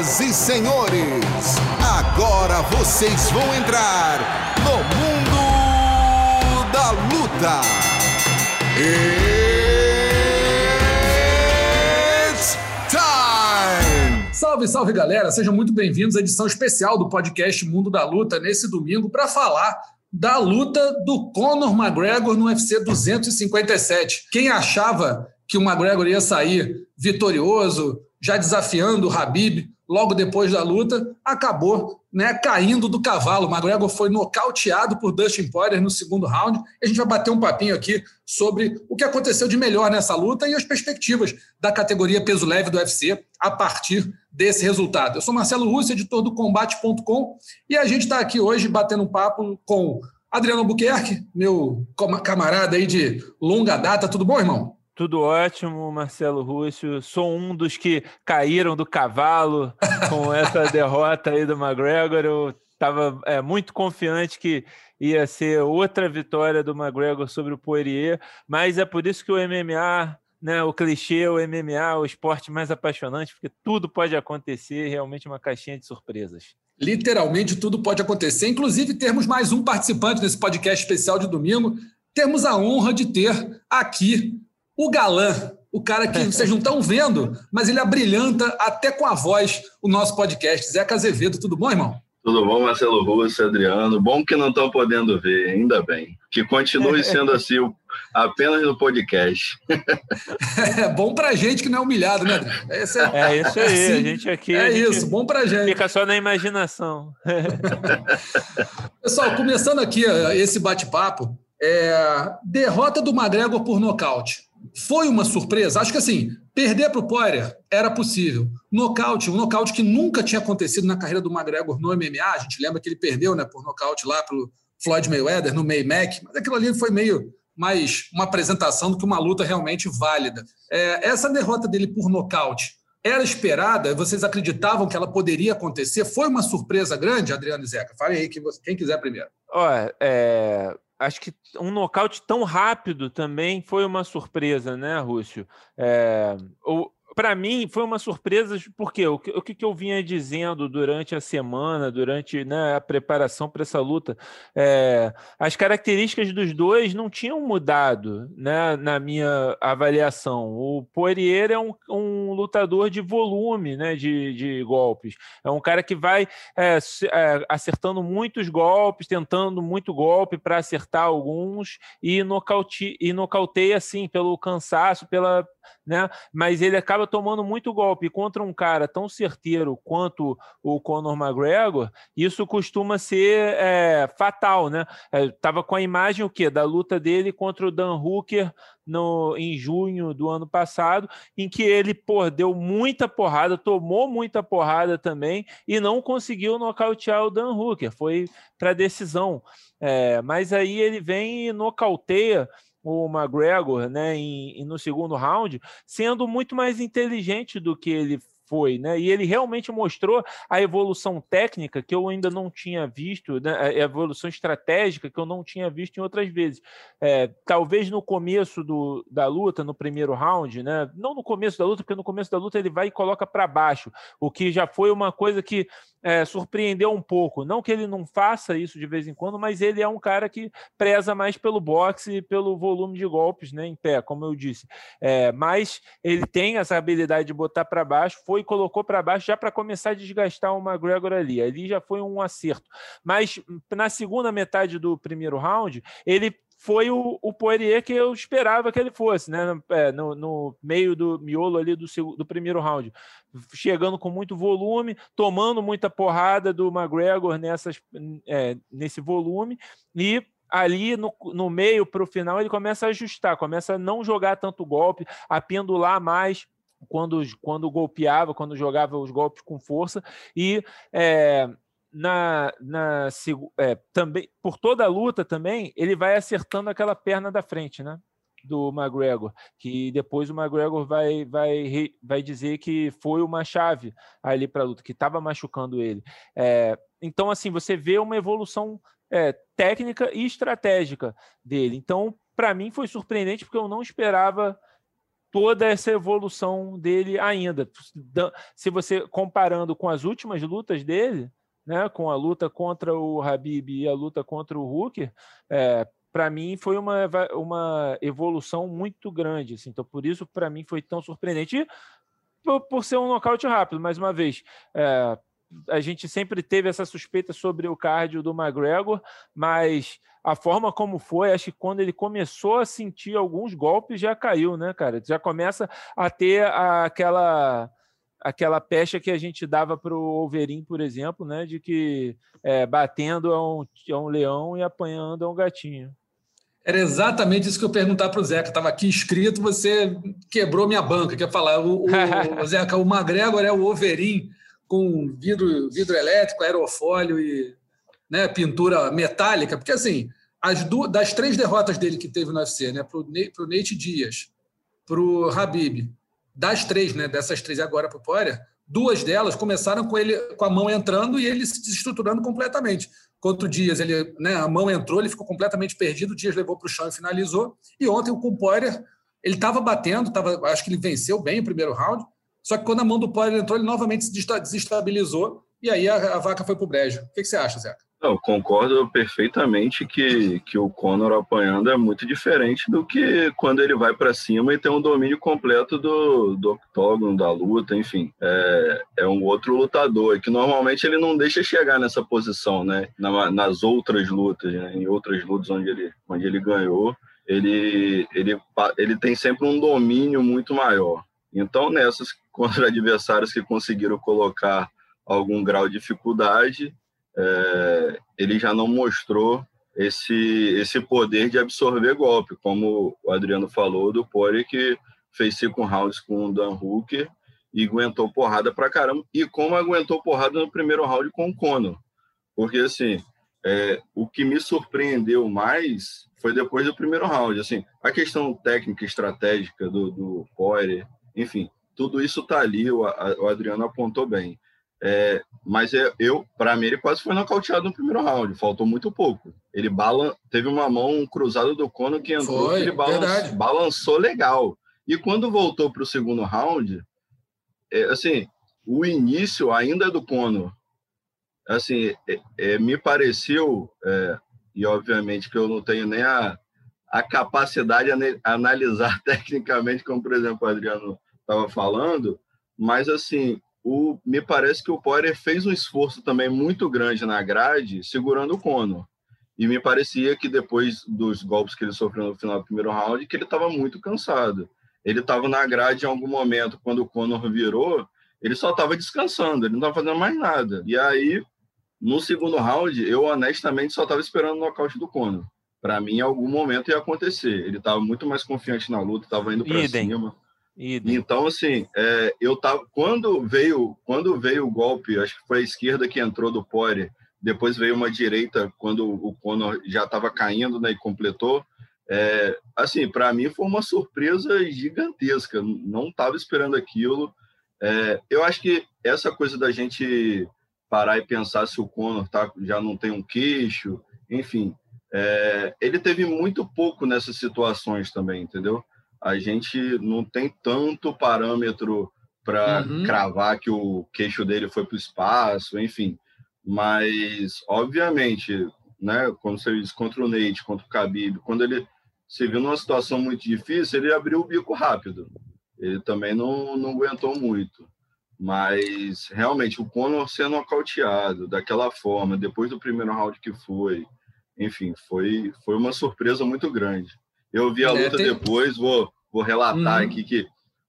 Senhoras e senhores, agora vocês vão entrar no mundo da luta. It's time! Salve, salve galera, sejam muito bem-vindos à edição especial do podcast Mundo da Luta nesse domingo para falar da luta do Conor McGregor no UFC 257. Quem achava que o McGregor ia sair vitorioso, já desafiando o Habib logo depois da luta, acabou né, caindo do cavalo. O McGregor foi nocauteado por Dustin Poirier no segundo round. A gente vai bater um papinho aqui sobre o que aconteceu de melhor nessa luta e as perspectivas da categoria peso leve do UFC a partir desse resultado. Eu sou Marcelo Russo, editor do Combate.com, e a gente está aqui hoje batendo um papo com Adriano Albuquerque, meu camarada aí de longa data. Tudo bom, irmão? Tudo ótimo, Marcelo Rússio. Sou um dos que caíram do cavalo com essa derrota aí do McGregor. Eu estava é, muito confiante que ia ser outra vitória do McGregor sobre o Poirier, mas é por isso que o MMA, né, o clichê, o MMA, o esporte mais apaixonante, porque tudo pode acontecer, realmente uma caixinha de surpresas. Literalmente tudo pode acontecer, inclusive termos mais um participante nesse podcast especial de domingo. Temos a honra de ter aqui o galã, o cara que vocês não estão vendo, mas ele abrilhanta até com a voz o nosso podcast. Zeca Azevedo, tudo bom, irmão? Tudo bom, Marcelo Russo, Adriano? Bom que não estão podendo ver, ainda bem. Que continue sendo assim apenas no podcast. É bom pra gente que não é humilhado, né, Esse é, é isso aí, assim, a gente aqui. É gente isso, bom pra gente. Fica só na imaginação. Pessoal, começando aqui esse bate-papo, é, derrota do McGregor por nocaute. Foi uma surpresa? Acho que assim, perder para o Poirier era possível. Nocaute, um nocaute que nunca tinha acontecido na carreira do McGregor no MMA. A gente lembra que ele perdeu né, por nocaute lá para o Floyd Mayweather, no May Mac, mas aquilo ali foi meio mais uma apresentação do que uma luta realmente válida. É, essa derrota dele por nocaute era esperada? Vocês acreditavam que ela poderia acontecer? Foi uma surpresa grande, Adriano Zeca? Fale aí, quem quiser primeiro. Olha, é, acho que um nocaute tão rápido também foi uma surpresa, né, Rússio? É, o, para mim foi uma surpresa, porque o que, o que eu vinha dizendo durante a semana, durante né, a preparação para essa luta, é, as características dos dois não tinham mudado né, na minha avaliação. O Poirier é um, um lutador de volume né, de, de, golpes, é um cara que vai é, é, acertando muitos golpes, tentando muito golpe para acertar alguns e, nocaute, e nocauteia assim pelo cansaço, pela né? Mas ele acaba tomando muito golpe contra um cara tão certeiro quanto o Conor McGregor. Isso costuma ser é, fatal, né? É, tava com a imagem o quê? Da luta dele contra o Dan Hooker no, em junho do ano passado, em que ele pô, deu muita porrada, tomou muita porrada também e não conseguiu nocautear o Dan Hooker. Foi para decisão. É, mas aí ele vem e nocauteia o McGregor né, em, no segundo round, sendo muito mais inteligente do que ele foi, né? E ele realmente mostrou a evolução técnica que eu ainda não tinha visto, né? a evolução estratégica que eu não tinha visto em outras vezes. É, talvez no começo do, da luta, no primeiro round, né? Não no começo da luta, porque no começo da luta ele vai e coloca para baixo, o que já foi uma coisa que é, surpreendeu um pouco. Não que ele não faça isso de vez em quando, mas ele é um cara que preza mais pelo boxe e pelo volume de golpes né, em pé, como eu disse. É, mas ele tem essa habilidade de botar para baixo, foi e colocou para baixo já para começar a desgastar o McGregor ali. Ali já foi um acerto. Mas na segunda metade do primeiro round, ele foi o, o Poirier que eu esperava que ele fosse, né? É, no, no, meio do miolo ali do, do primeiro round. Chegando com muito volume, tomando muita porrada do McGregor nessas, é, nesse volume, e ali no, no meio para o final ele começa a ajustar, começa a não jogar tanto golpe, a pendular mais quando, quando golpeava, quando jogava os golpes com força, e é, na, na é, também por toda a luta também ele vai acertando aquela perna da frente, né? Do McGregor, que depois o McGregor vai, vai, vai dizer que foi uma chave ali para a luta, que estava machucando ele. É, então, assim, você vê uma evolução é, técnica e estratégica dele. Então, para mim, foi surpreendente porque eu não esperava toda essa evolução dele ainda. Se você comparando com as últimas lutas dele, né, com a luta contra o Habib e a luta contra o Hooker, é, para mim foi uma, uma evolução muito grande. Assim, então, por isso, para mim, foi tão surpreendente. E por, por, ser um nocaute rápido, mais uma vez. É, a gente sempre teve essa suspeita sobre o cardio do McGregor, mas a forma como foi, acho que quando ele começou a sentir alguns golpes, já caiu, né, cara? Já começa a ter aquela aquela pecha que a gente dava para o Wolverine, por exemplo, né, de que é, batendo é um, é um leão e apanhando é um gatinho. Era exatamente isso que eu perguntar para o Zeca. Estava aqui escrito, você quebrou minha banca. Quer falar, o, o, o Zeca, o McGregor é o Wolverine com vidro, vidro elétrico, aerofólio e né, pintura metálica, porque assim, as duas, das três derrotas dele que teve no UFC, né, para o Nate Dias, para o Habib, das três, né, dessas três agora para o Poirier, duas delas começaram com ele com a mão entrando e ele se desestruturando completamente. Contra o Dias, ele, né, a mão entrou, ele ficou completamente perdido, o Dias levou para o chão e finalizou. E ontem com o Poirier, ele estava batendo, tava, acho que ele venceu bem o primeiro round, só que quando a mão do Poirier entrou, ele novamente se desestabilizou e aí a, a vaca foi para o brejo. O que, que, você acha, Zeca? Eu concordo perfeitamente que, que o Conor apanhando é muito diferente do que quando ele vai para cima e tem um domínio completo do, do octógono, da luta, enfim. É, é um outro lutador, que normalmente ele não deixa chegar nessa posição, né? Na, nas outras lutas, né? em outras lutas onde ele, onde ele ganhou, ele, ele, ele tem sempre um domínio muito maior. Então, nessas contra adversários que conseguiram colocar algum grau de dificuldade, é, ele já não mostrou esse, esse poder de absorver golpe, como o Adriano falou do Pori, que fez cinco rounds com o Dan Hooker e aguentou porrada pra caramba, e como aguentou porrada no primeiro round com o Conor. Porque, assim, é, o que me surpreendeu mais foi depois do primeiro round. Assim, a questão técnica, estratégica do, do Poirier, enfim, tudo isso está ali, o, o, Adriano apontou bem. É, mas é, eu, para mim, ele quase foi nocauteado no primeiro round, faltou muito pouco. Ele balan teve uma mão cruzada do Conor que entrou, foi, que ele balançou, balançou legal. E quando voltou para o segundo round, é, assim, o início ainda é do Conor, assim, é, é, me pareceu, é, e obviamente que eu não tenho nem a, a capacidade de analisar tecnicamente, como por exemplo o Adriano estava falando, mas assim, o, me parece que o Poirier fez um esforço também muito grande na grade, segurando o Conor. E me parecia que depois dos golpes que ele sofreu no final do primeiro round, que ele estava muito cansado. Ele estava na grade em algum momento, quando o Conor virou, ele só estava descansando, ele não estava fazendo mais nada. E aí, no segundo round, eu honestamente só estava esperando o nocaute do Conor. Para mim, em algum momento ia acontecer. Ele estava muito mais confiante na luta, estava indo para cima. Então, assim, é, eu tava quando veio quando veio o golpe, acho que foi a esquerda que entrou do Poirier, depois veio uma direita quando o Conor já estava caindo, né, e completou. É, assim, para mim foi uma surpresa gigantesca. Não estava esperando aquilo. É, eu acho que essa coisa da gente parar e pensar se o Conor tá, já não tem um queixo, enfim, é, ele teve muito pouco nessas situações também, entendeu? A gente não tem tanto parâmetro para uhum. cravar que o queixo dele foi para o espaço, enfim. Mas, obviamente, né, como você disse, contra o Nate, contra o Khabib, quando ele se viu numa situação muito difícil, ele abriu o bico rápido. Ele também não, não aguentou muito. Mas, realmente, o Conor sendo nocauteado daquela forma, depois do primeiro round que foi, enfim, foi, foi uma surpresa muito grande. Eu vi a é, luta tem... depois, vou, vou relatar uhum. aqui que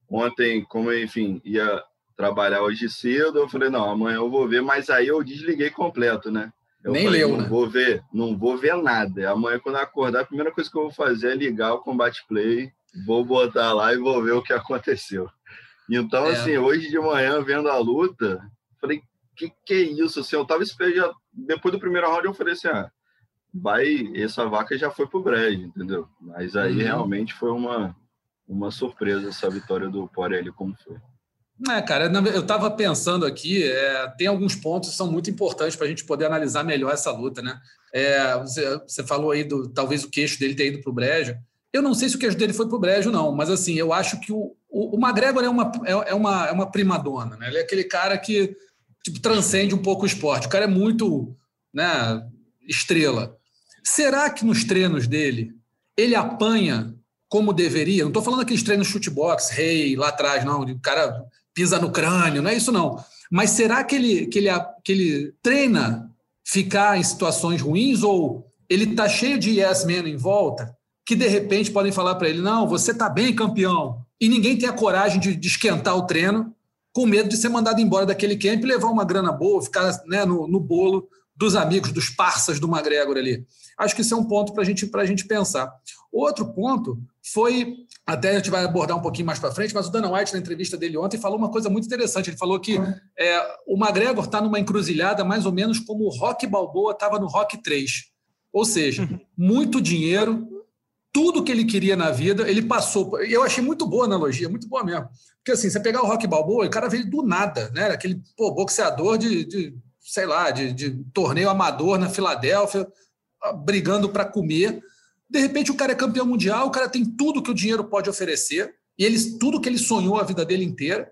ontem, como enfim, ia trabalhar hoje cedo, eu falei, não, amanhã eu vou ver, mas aí eu desliguei completo, né? Eu Nem falei, leu, não né? vou ver, não vou ver nada. Amanhã, quando eu acordar, a primeira coisa que eu vou fazer é ligar o Combate Play, vou botar lá e vou ver o que aconteceu. Então, é. assim, hoje de manhã, vendo a luta, falei, que que é isso? Assim, eu tava esperando, depois do primeiro round, eu falei assim, ah, vai, essa vaca já foi pro brejo, entendeu? Mas aí uhum. realmente foi uma, uma surpresa essa vitória do Porelli, como foi. É, cara, eu estava pensando aqui, é, tem alguns pontos que são muito importantes para a gente poder analisar melhor essa luta, né? É, você, você, falou aí do talvez o queixo dele ter ido para o brejo. Eu não sei se o queixo dele foi para o brejo, não, mas assim, eu acho que o, o, o McGregor é uma, é, é, uma, é uma prima dona, né? Ele é aquele cara que tipo, transcende um pouco o esporte. O cara é muito né, estrela. Será que nos treinos dele ele apanha como deveria? Não estou falando aqueles treinos chutebox, rei, lá atrás, não. O cara pisa no crânio, não é isso não. Mas será que ele, que ele, que ele treina ficar em situações ruins ou ele está cheio de yes men em volta que de repente podem falar para ele: não, você está bem, campeão. E ninguém tem a coragem de, de, esquentar o treino com medo de ser mandado embora daquele camp e levar uma grana boa, ficar né, no, no bolo dos amigos, dos parças do McGregor ali. Acho que isso é um ponto para gente, a gente pensar. Outro ponto foi, até a gente vai abordar um pouquinho mais para frente, mas o Dana White, na entrevista dele ontem, falou uma coisa muito interessante. Ele falou que é, o McGregor está numa encruzilhada mais ou menos como o Rock Balboa estava no Rock 3. Ou seja, muito dinheiro, tudo que ele queria na vida, ele passou. Eu achei muito boa a analogia, muito boa mesmo. Porque assim, você pegar o Rock Balboa, o cara veio do nada, né? Aquele pô, boxeador de, de sei lá, de, de torneio amador na Filadélfia, brigando para comer. De repente, o cara é campeão mundial, o cara tem tudo que o dinheiro pode oferecer, e ele, tudo que ele sonhou a vida dele inteira.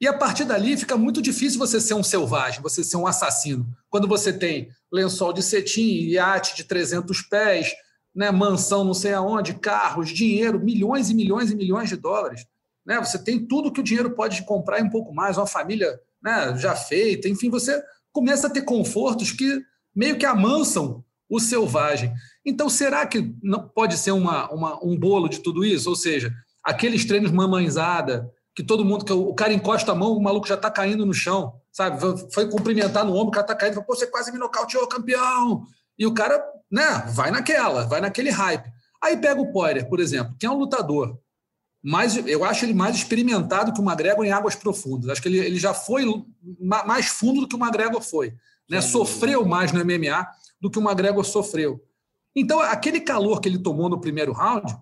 E a partir dali fica muito difícil você ser um selvagem, você ser um assassino. Quando você tem lençol de cetim, iate de 300 pés, né, mansão não sei aonde, carros, dinheiro, milhões e milhões e milhões de dólares. Né? Você tem tudo que o dinheiro pode comprar e um pouco mais, uma família né, já feita, enfim, você começa a ter confortos que meio que amansam o selvagem. Então, será que não pode ser uma, uma, um bolo de tudo isso? Ou seja, aqueles treinos mamãezada, que todo mundo, que o cara encosta a mão, o maluco já está caindo no chão, sabe? Foi cumprimentar no ombro, o cara está caindo, pô, você quase me nocauteou, campeão! E o cara, né, vai naquela, vai naquele hype. Aí pega o Poirier, por exemplo, que é um lutador, mas eu acho ele mais experimentado que o McGregor em águas profundas. Acho que ele, ele já foi mais fundo do que o McGregor foi. Né? Sofreu mais no MMA do que o McGregor sofreu. Então, aquele calor que ele tomou no primeiro round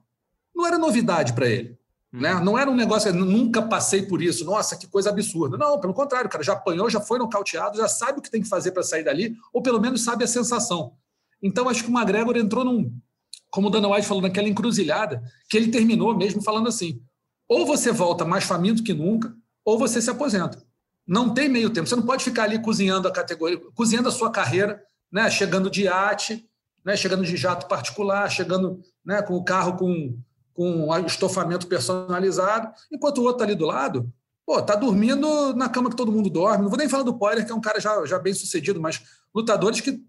não era novidade para ele. Né? Uhum. Não era um negócio, nunca passei por isso, nossa, que coisa absurda. Não, pelo contrário, o cara já apanhou, já foi nocauteado, já sabe o que tem que fazer para sair dali, ou pelo menos sabe a sensação. Então, acho que o McGregor entrou num, como o Dana White falou, naquela encruzilhada, que ele terminou mesmo falando assim: ou você volta mais faminto que nunca, ou você se aposenta. Não tem meio tempo. Você não pode ficar ali cozinhando a categoria, cozinhando a sua carreira né, chegando de iate, né, chegando de jato particular, chegando né, com o carro com, com estofamento personalizado, enquanto o outro está ali do lado, pô, tá dormindo na cama que todo mundo dorme. Não vou nem falar do Poirier, que é um cara já, já bem sucedido, mas lutadores que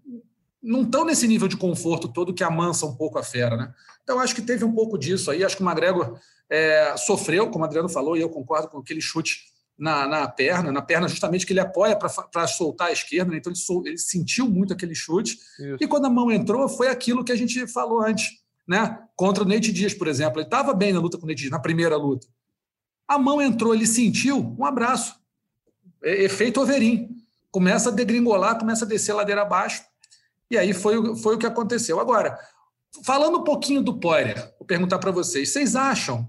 não estão nesse nível de conforto todo que amansa um pouco a fera, né? Então, acho que teve um pouco disso aí. Acho que o McGregor é, sofreu, como o Adriano falou, e eu concordo com aquele chute na, na perna, na perna justamente que ele apoia para soltar a esquerda, né? então ele, sol, ele, sentiu muito aquele chute. Isso. E quando a mão entrou, foi aquilo que a gente falou antes, né? Contra o Nate Dias, por exemplo. Ele estava bem na luta com o Nate Dias, na primeira luta. A mão entrou, ele sentiu um abraço. Efeito Overin. Começa a degringolar, começa a descer a ladeira abaixo. E aí foi, foi o que aconteceu. Agora, falando um pouquinho do Poirier, vou perguntar para vocês: vocês acham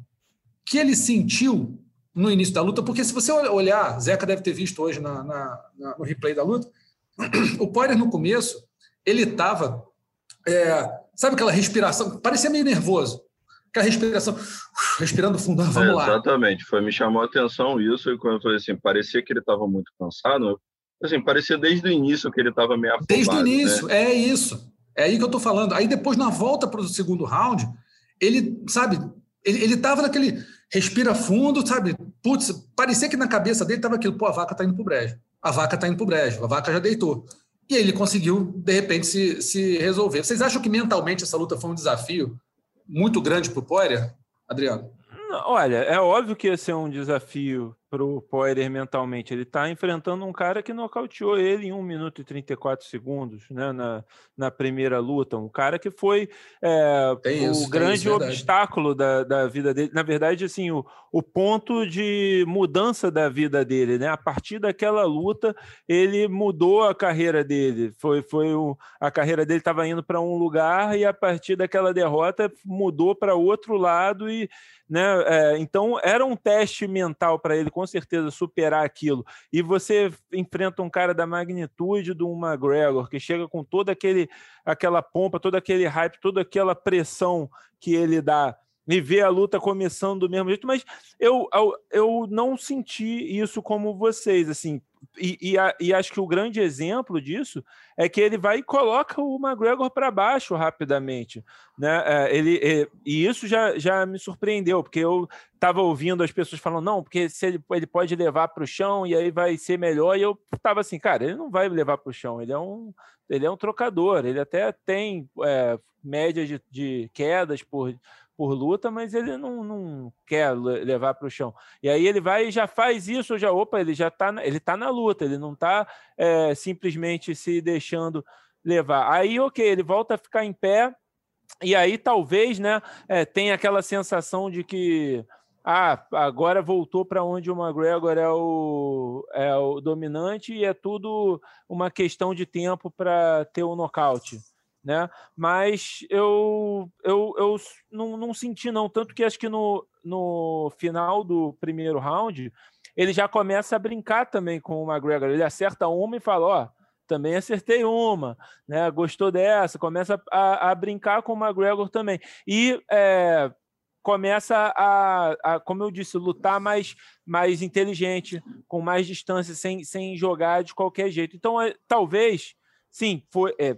que ele sentiu no início da luta, porque se você olhar, Zeca deve ter visto hoje na, na, na, no replay da luta, o Poirier no começo, ele estava, é, sabe aquela respiração, parecia meio nervoso, aquela respiração, respirando fundo, ah, vamos é, lá. Exatamente, foi, me chamou a atenção isso, e quando eu falei assim, parecia que ele estava muito cansado, assim, parecia desde o início que ele estava meio afobado. Desde o início, né? é isso, é aí que eu estou falando. Aí depois, na volta para o segundo round, ele, sabe, ele estava naquele respira fundo, sabe? Putz, parecia que na cabeça dele estava aquilo, pô, a vaca está indo para o brejo. A vaca está indo para o brejo, a vaca já deitou. E aí ele conseguiu, de repente, se, se resolver. Vocês acham que mentalmente essa luta foi um desafio muito grande para o Poirier, Adriano? Olha, é óbvio que ia ser um desafio para o Poirier mentalmente. Ele está enfrentando um cara que nocauteou ele em 1 minuto e 34 segundos né, na, na primeira luta. Um cara que foi é, isso, o grande isso, obstáculo da, da vida dele. Na verdade, assim, o, o ponto de mudança da vida dele. Né? A partir daquela luta, ele mudou a carreira dele. Foi, foi o, a carreira dele estava indo para um lugar e a partir daquela derrota mudou para outro lado e né? É, então era um teste mental para ele, com certeza, superar aquilo. E você enfrenta um cara da magnitude do McGregor, que chega com toda aquele, aquela pompa, todo aquele hype, toda aquela pressão que ele dá e ver a luta começando do mesmo jeito, mas eu, eu, eu não senti isso como vocês, assim, e, e, a, e, acho que o grande exemplo disso é que ele vai e coloca o McGregor para baixo rapidamente. Né? É, ele, é, e isso já, já me surpreendeu, porque eu estava ouvindo as pessoas falando, não, porque se ele, ele pode levar para o chão e aí vai ser melhor. E eu estava assim, cara, ele não vai levar para o chão, ele é um. Ele é um trocador, ele até tem é, média de, de quedas por, por luta, mas ele não, não quer levar para o chão. E aí ele vai e já faz isso, já opa, ele já está ele tá na luta, ele não está é, simplesmente se deixando levar. Aí, ok, ele volta a ficar em pé, e aí talvez né, é, tenha aquela sensação de que ah, agora voltou para onde o McGregor é o, é o dominante e é tudo uma questão de tempo para ter o nocaute né? Mas eu, eu, eu não, não senti, não. Tanto que acho que no, no final do primeiro round ele já começa a brincar também com o McGregor. Ele acerta uma e fala: Ó, também acertei uma, né? Gostou dessa, começa a, a brincar com o McGregor também. E é, começa a, a, como eu disse, lutar mais, mais inteligente, com mais distância, sem, sem jogar de qualquer jeito. Então, é, talvez, sim, foi, é,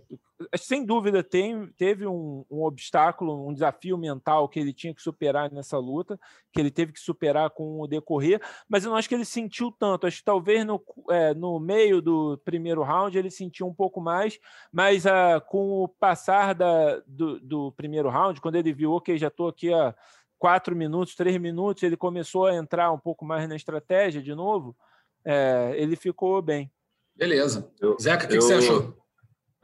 sem dúvida tem, teve um, um, obstáculo, um desafio mental que ele tinha que superar nessa luta, que ele teve que superar com o decorrer, mas eu não acho que ele sentiu tanto. Acho que talvez no, é, no meio do primeiro round ele sentiu um pouco mais, mas uh, com o passar da, do, do, primeiro round, quando ele viu, ok, já estou aqui há quatro minutos, três minutos, ele começou a entrar um pouco mais na estratégia de novo, é, ele ficou bem. Beleza. Eu, Zeca, o que, que você achou?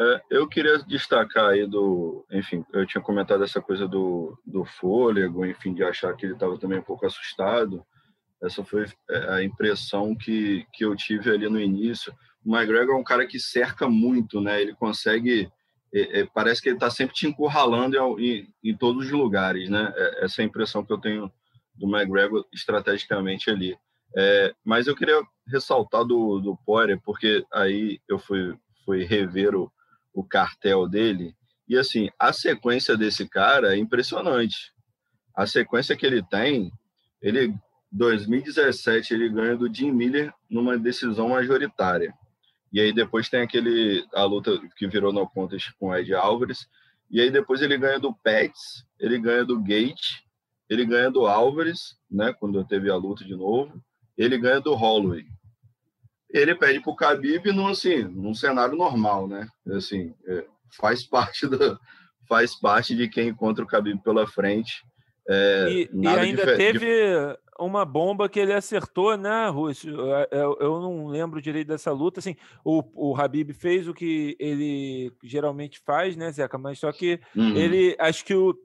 É, eu queria destacar aí do, enfim, eu tinha comentado essa coisa do, do fôlego, enfim, de achar que ele estava também um pouco assustado. Essa foi é, a impressão que, que eu tive ali no início. O McGregor é um cara que cerca muito, né? Ele consegue, é, é, parece que ele está sempre te encurralando em, em, todos os lugares, né? É, essa é a impressão que eu tenho do McGregor estrategicamente ali. É, mas eu queria ressaltar do, do Poirier, porque aí eu fui, fui rever o, o cartel dele. E assim, a sequência desse cara é impressionante. A sequência que ele tem, ele 2017 ele ganha do Jim Miller numa decisão majoritária. E aí depois tem aquele a luta que virou no contest com Ed Álvares. E aí depois ele ganha do Pets, ele ganha do Gate, ele ganha do Álvares, né, quando teve a luta de novo. Ele ganha do Holloway ele pede para o Khabib num, assim, num cenário normal, né? Assim, é, faz parte da faz parte de quem encontra o Khabib pela frente. É, e, e, ainda teve uma bomba que ele acertou, né, Rússio? Eu, eu, não lembro direito dessa luta. Assim, o, o Habib fez o que ele geralmente faz, né, Zeca? Mas só que uhum. ele, acho que o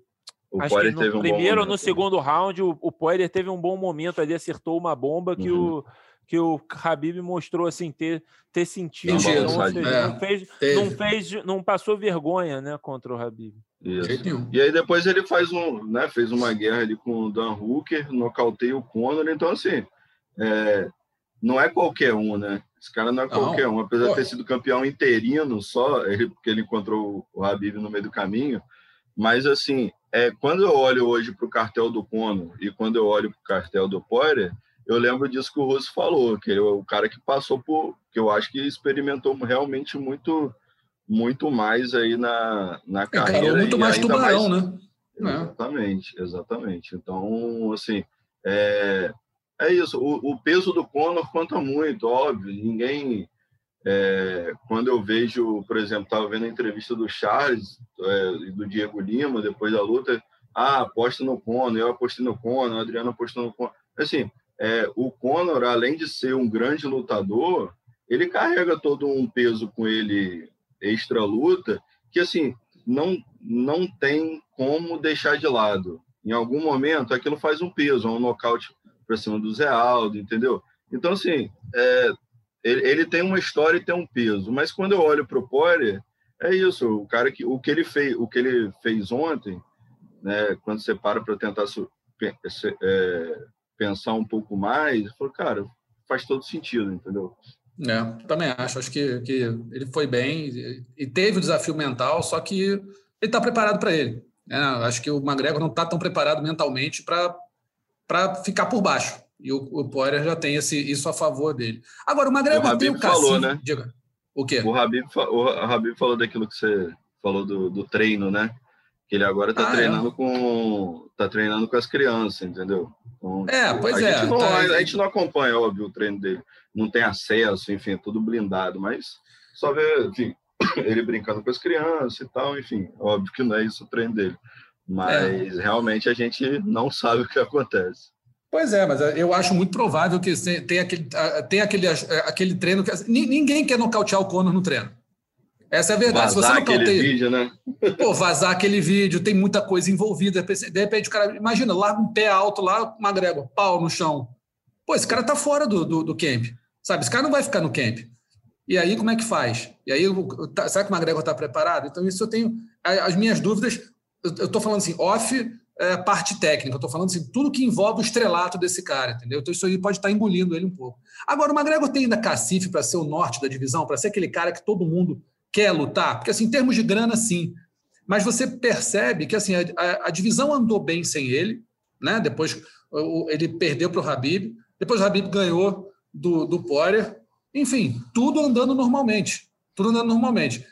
o Acho que no primeiro um ou no segundo round, o, o Poirier teve um bom momento ali, acertou uma bomba que uhum. o que o Habib mostrou assim ter, ter sentido. Não, seja, é, não, fez, não fez, não passou vergonha, né, contra o Habib. E aí depois ele faz um, né, fez uma guerra ali com o Dan Hooker, nocauteia o Conor, então assim, é, não é qualquer um, né? Esse cara não é qualquer não. um, apesar Pô. de ter sido campeão interino só, ele, porque ele encontrou o Habib no meio do caminho, mas assim, é, quando eu olho hoje para o cartel do Conor e quando eu olho para o cartel do Poirier, eu lembro disso que o Russo falou, que ele é o cara que passou por, que eu acho que experimentou realmente muito, muito mais aí na, na é, carreira. muito mais tubarão, mais... né? É. Exatamente, exatamente. Então, assim, é, é isso. O, o peso do Conor conta muito, óbvio. Ninguém. É, quando eu vejo, por exemplo, estava vendo a entrevista do Charles é, e do Diego Lima depois da luta. Ah, aposta no Conor, eu apostei no Conor, o Adriano apostou no Conor. Assim, é, o Conor, além de ser um grande lutador, ele carrega todo um peso com ele extra luta que assim não não tem como deixar de lado. Em algum momento aquilo faz um peso, um nocaute para cima do Zé Aldo, entendeu? Então assim, é, ele, ele, tem uma história e tem um peso, mas quando eu olho para o Poirier, é isso, o cara que o que ele fez, o que ele fez ontem, né, quando você para para tentar é, pensar um pouco mais, eu falei, cara, faz todo sentido, entendeu? É, também acho. Acho que, que ele foi bem e teve o desafio mental, só que ele está preparado para ele. É, acho que o McGregor não está tão preparado mentalmente para ficar por baixo. E o, o Poirier já tem esse, isso a favor dele. Agora, o McGregor o tem o cacife... falou, né? Diga. O quê? O Habib, o Habib falou daquilo que você falou do, do treino, né? Que ele agora está ah, é? treinando é. com tá treinando com as crianças, entendeu? Então, é, pois a é. Gente não, tá... a, gente não acompanha, óbvio, o treino dele. Não tem acesso, enfim, é tudo blindado, mas só vê, enfim, ele brincando com as crianças e tal, enfim, óbvio que não é isso o treino dele. Mas é. realmente a gente não sabe o que acontece. Pois é, mas eu acho muito provável que tem aquele, tem aquele, aquele treino que. Ninguém quer nocautear o Conor no treino. Essa é a verdade. Vazar Se você aquele vídeo, né? Pô, vazar aquele vídeo, tem muita coisa envolvida. De repente, o cara, imagina, larga um pé alto lá, uma grégua, pau no chão. Pô, esse cara tá fora do, do, do, camp. Sabe? Esse cara não vai ficar no camp. E aí, como é que faz? E aí, tá, será que o McGregor está preparado? Então, isso eu tenho. As minhas dúvidas, eu estou falando assim, off é, parte técnica, eu estou falando assim, tudo que envolve o estrelato desse cara, entendeu? Então, isso aí pode estar tá engolindo ele um pouco. Agora, o McGregor tem ainda cacife para ser o norte da divisão, para ser aquele cara que todo mundo quer lutar? Porque, assim, em termos de grana, sim. Mas você percebe que assim, a, a, divisão andou bem sem ele, né? Depois o, ele perdeu para o Habib, depois o Habib ganhou do, do Poirier. Enfim, tudo andando normalmente. Tudo andando normalmente.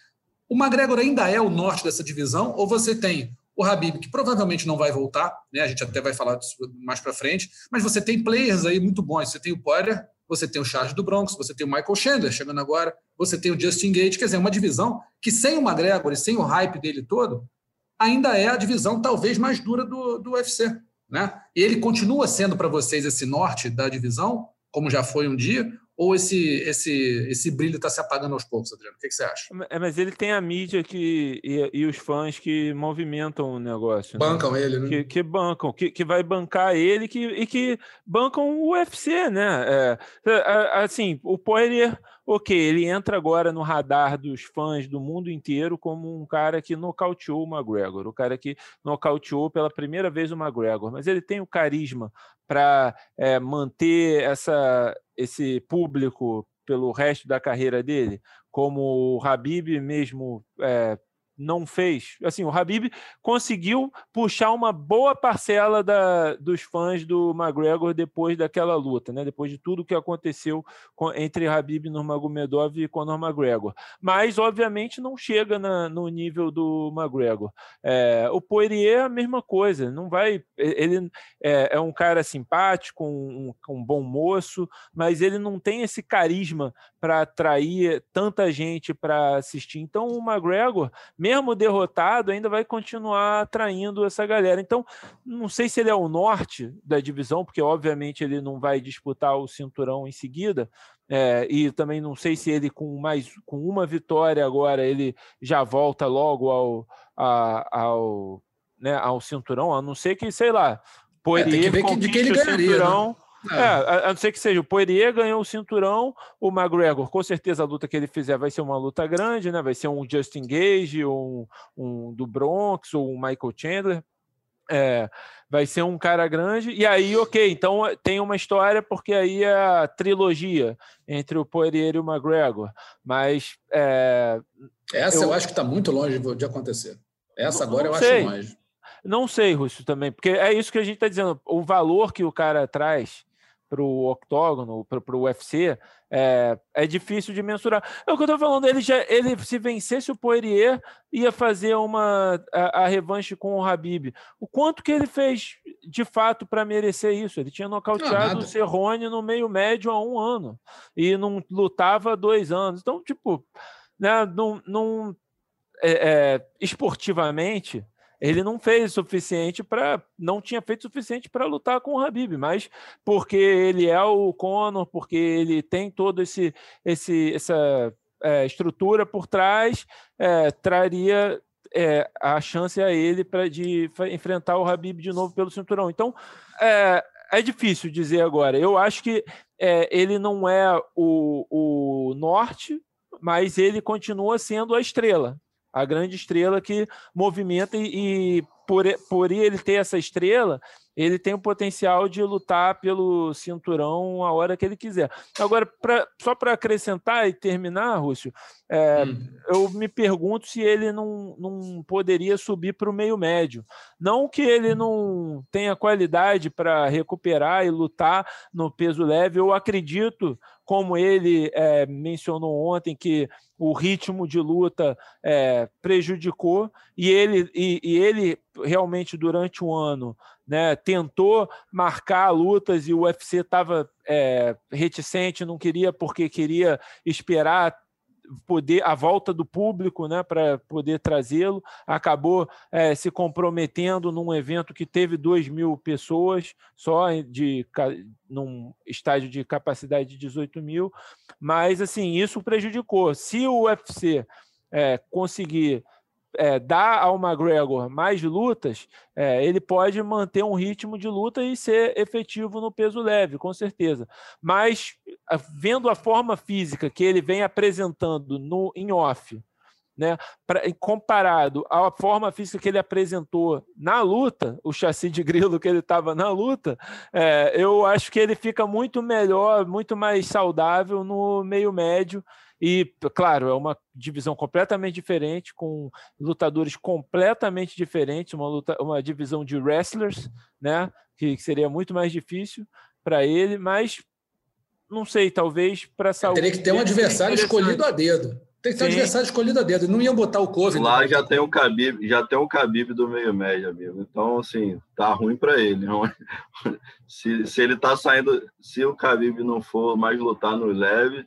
O McGregor ainda é o norte dessa divisão, ou você tem o Habib, que provavelmente não vai voltar, né? A gente até vai falar disso mais para frente, mas você tem players aí muito bons. Você tem o Poirier, você tem o Charles do Bronx, você tem o Michael Chandler chegando agora, você tem o Justin Gate, quer dizer, uma divisão que sem o McGregor e sem o hype dele todo, ainda é a divisão talvez mais dura do, do UFC. Né? E ele continua sendo para vocês esse norte da divisão, como já foi um dia, ou esse, esse, esse brilho está se apagando aos poucos, Adriano? O que, que, você acha? É, mas ele tem a mídia que, e, e os fãs que movimentam o negócio. Né? Bancam né? ele, né? Que, que bancam, que, que vai bancar ele que, e que bancam o UFC, né? É, assim, o Poirier, ok, ele entra agora no radar dos fãs do mundo inteiro como um cara que nocauteou o McGregor, o cara que nocauteou pela primeira vez o McGregor, mas ele tem o carisma para é, manter essa, esse público pelo resto da carreira dele, como o Habib mesmo é, não fez. Assim, o Habib conseguiu puxar uma boa parcela da, dos fãs do McGregor depois daquela luta, né? Depois de tudo que aconteceu com, entre Habib Nurmagomedov e Conor McGregor. Mas, obviamente, não chega na, no nível do McGregor. É, o Poirier é a mesma coisa. Não vai. Ele é, é um cara simpático, um, um, bom moço, mas ele não tem esse carisma para atrair tanta gente para assistir. Então, o McGregor mesmo derrotado, ainda vai continuar atraindo essa galera. Então, não sei se ele é o norte da divisão, porque obviamente ele não vai disputar o cinturão em seguida. É, e também não sei se ele com mais com uma vitória agora ele já volta logo ao, a, ao, né, ao cinturão, a não ser que, sei lá, Poirier é, tem que ver que, de quem ele ganharia, né? cinturão, né? É, a, a, não ser que seja o Poirier ganhou o cinturão, o McGregor, com certeza a luta que ele fizer vai ser uma luta grande, né? Vai ser um Justin Gage, um, um do Bronx, ou um Michael Chandler. É, vai ser um cara grande, e aí, ok, então tem uma história, porque aí é a trilogia entre o Poirier e o McGregor, mas. É, Essa eu, eu acho que está muito longe de acontecer. Essa agora eu sei. acho mais. Não sei, Russo, também, porque é isso que a gente está dizendo. O valor que o cara traz para o octógono, para o UFC, é, é difícil de mensurar. É o que eu estou falando, ele, já, ele se vencesse o Poirier, ia fazer uma a, a, revanche com o Habib. O quanto que ele fez de fato para merecer isso? Ele tinha nocauteado o Cerrone no meio médio há um ano e não lutava há dois anos. Então, tipo, né, não, não é, é, esportivamente ele não fez o suficiente para. Não tinha feito suficiente para lutar com o Habib, mas porque ele é o Conor, porque ele tem todo esse, esse essa é, estrutura por trás, é, traria é, a chance a ele para de enfrentar o Habib de novo pelo cinturão. Então, é, é difícil dizer agora. Eu acho que é, ele não é o, o norte, mas ele continua sendo a estrela a grande estrela que movimenta e, e por, por ele ter essa estrela, ele tem o potencial de lutar pelo cinturão a hora que ele quiser. Agora, pra, só para acrescentar e terminar, Rússio, é, hum. eu me pergunto se ele não, não poderia subir para o meio médio. Não que ele não tenha qualidade para recuperar e lutar no peso leve, eu acredito como ele é, mencionou ontem, que o ritmo de luta é, prejudicou, e ele, e, e, ele realmente, durante o ano, né, tentou marcar lutas e o UFC estava é, reticente, não queria, porque queria esperar poder a volta do público né, para poder trazê-lo. Acabou é, se comprometendo num evento que teve 2 mil pessoas, só de num estádio de capacidade de 18 mil. Mas assim, isso prejudicou. Se o UFC é, conseguir é, dá ao McGregor mais lutas, é, ele pode manter um ritmo de luta e ser efetivo no peso leve, com certeza. Mas vendo a forma física que ele vem apresentando no em off, né, pra, comparado à forma física que ele apresentou na luta, o chassi de grilo que ele estava na luta, é, eu acho que ele fica muito melhor, muito mais saudável no meio médio e, claro, é uma divisão completamente diferente, com lutadores completamente diferentes, uma, luta, uma divisão de wrestlers, né? Que, seria muito mais difícil para ele, mas não sei, talvez para saúde. Teria que ter um adversário escolhido a dedo. Tem que ter um adversário escolhido a dedo. Não iam botar o Covid. Lá já tem o Khabib, já tem o Khabib do meio médio, amigo. Então, assim, tá ruim para ele. Não? É? se, se ele tá saindo, se o Khabib não for mais lutar no leve,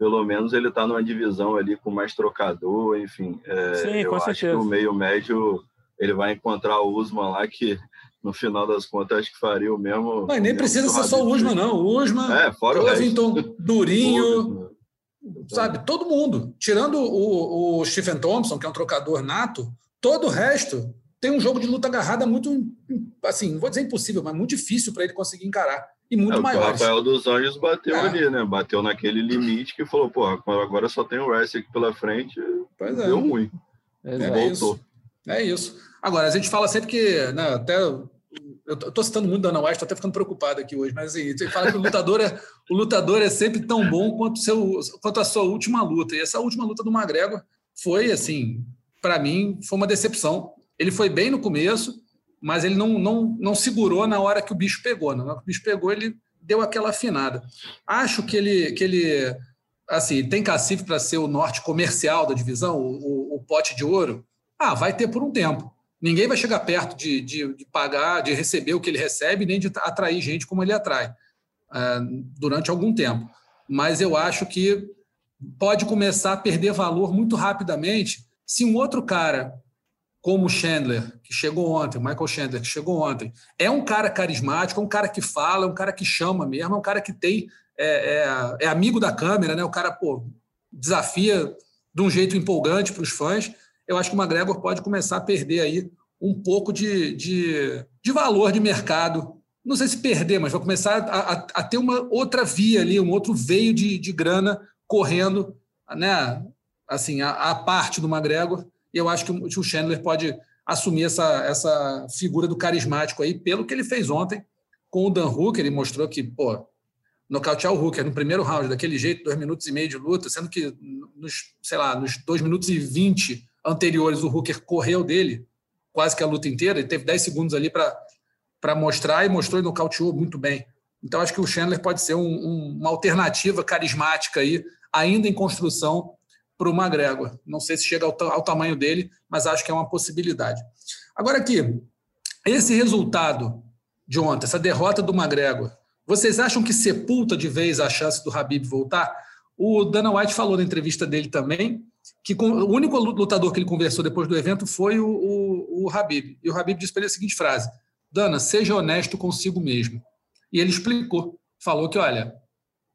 pelo menos ele está numa divisão ali com mais trocador, enfim. É, Sim, eu acho certeza. que no meio médio ele vai encontrar o Usman lá que no final das contas acho que faria o mesmo. Mas nem precisa ser só o Usman, não. O Usman, é, fora Covington, Durinho, sabe? Todo mundo. Tirando o, o Stephen Thompson, que é um trocador nato, todo o resto tem um jogo de luta agarrada muito, assim, não vou dizer impossível, mas muito difícil para ele conseguir encarar e muito é, maiores. O Rafael dos Anjos bateu é. ali, né? Bateu naquele limite que falou, pô, agora só tem o wrestling aqui pela frente, pois é. deu é. ruim. É, voltou. Isso. É isso. Agora, a gente fala sempre que, né, até eu estou citando muito Dana White, estou até ficando preocupado aqui hoje, mas assim, fala que o lutador, é, o lutador é sempre tão bom quanto, seu, quanto a sua última luta. E essa última luta do McGregor foi, assim, para mim, foi uma decepção. Ele foi bem no começo, mas ele não, não, não segurou na hora que o bicho pegou. Na hora que o bicho pegou, ele deu aquela afinada. Acho que ele, que ele assim, tem cacife para ser o norte comercial da divisão, o, o, o, pote de ouro? Ah, vai ter por um tempo. Ninguém vai chegar perto de, de, de, pagar, de receber o que ele recebe, nem de atrair gente como ele atrai é, durante algum tempo. Mas eu acho que pode começar a perder valor muito rapidamente se um outro cara como o Chandler, que chegou ontem, o Michael Chandler, que chegou ontem, é um cara carismático, é um cara que fala, é um cara que chama mesmo, é um cara que tem é, é, é amigo da câmera, né? O cara pô, desafia de um jeito empolgante para os fãs. Eu acho que o McGregor pode começar a perder aí um pouco de, de, de valor de mercado. Não sei se perder, mas vai começar a, a, a ter uma outra via ali, um outro veio de, de grana correndo, né? Assim, a, a parte do McGregor e eu acho que o Chandler pode assumir essa, essa figura do carismático aí, pelo que ele fez ontem com o Dan Hooker. Ele mostrou que, pô, nocautear o Hooker no primeiro round, daquele jeito, dois minutos e meio de luta, sendo que nos, sei lá, nos dois minutos e vinte anteriores o Hooker correu dele quase que a luta inteira, ele teve dez segundos ali para mostrar e mostrou e nocauteou muito bem. Então acho que o Chandler pode ser um, um, uma alternativa carismática aí, ainda em construção para o McGregor. Não sei se chega ao, ao tamanho dele, mas acho que é uma possibilidade. Agora aqui, esse resultado de ontem, essa derrota do McGregor, vocês acham que sepulta de vez a chance do Habib voltar? O Dana White falou na entrevista dele também que o único lutador que ele conversou depois do evento foi o, o, o Habib. E o Habib disse para ele a seguinte frase: Dana, seja honesto consigo mesmo. E ele explicou, falou que, olha,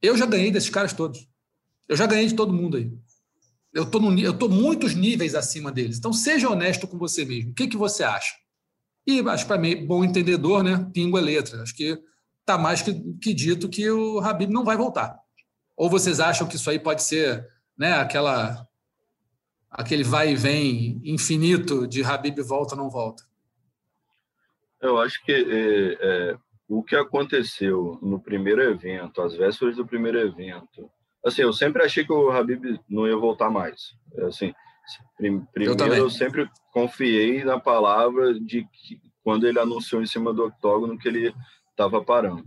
eu já ganhei desses caras todos. Eu já ganhei de todo mundo aí. Eu estou eu tô muitos níveis acima deles. Então, seja honesto com você mesmo. O que, que você acha? E acho para mim, bom entendedor, né? Pingo é letra. Acho que está mais que, que, dito que o Habib não vai voltar. Ou vocês acham que isso aí pode ser né, aquela aquele vai e vem infinito de Habib volta não volta? Eu acho que é, é, o que aconteceu no primeiro evento, as vésperas do primeiro evento, assim, eu sempre achei que o Habib não ia voltar mais. Assim, primeiro eu, eu sempre confiei na palavra de que quando ele anunciou em cima do octógono que ele estava parando,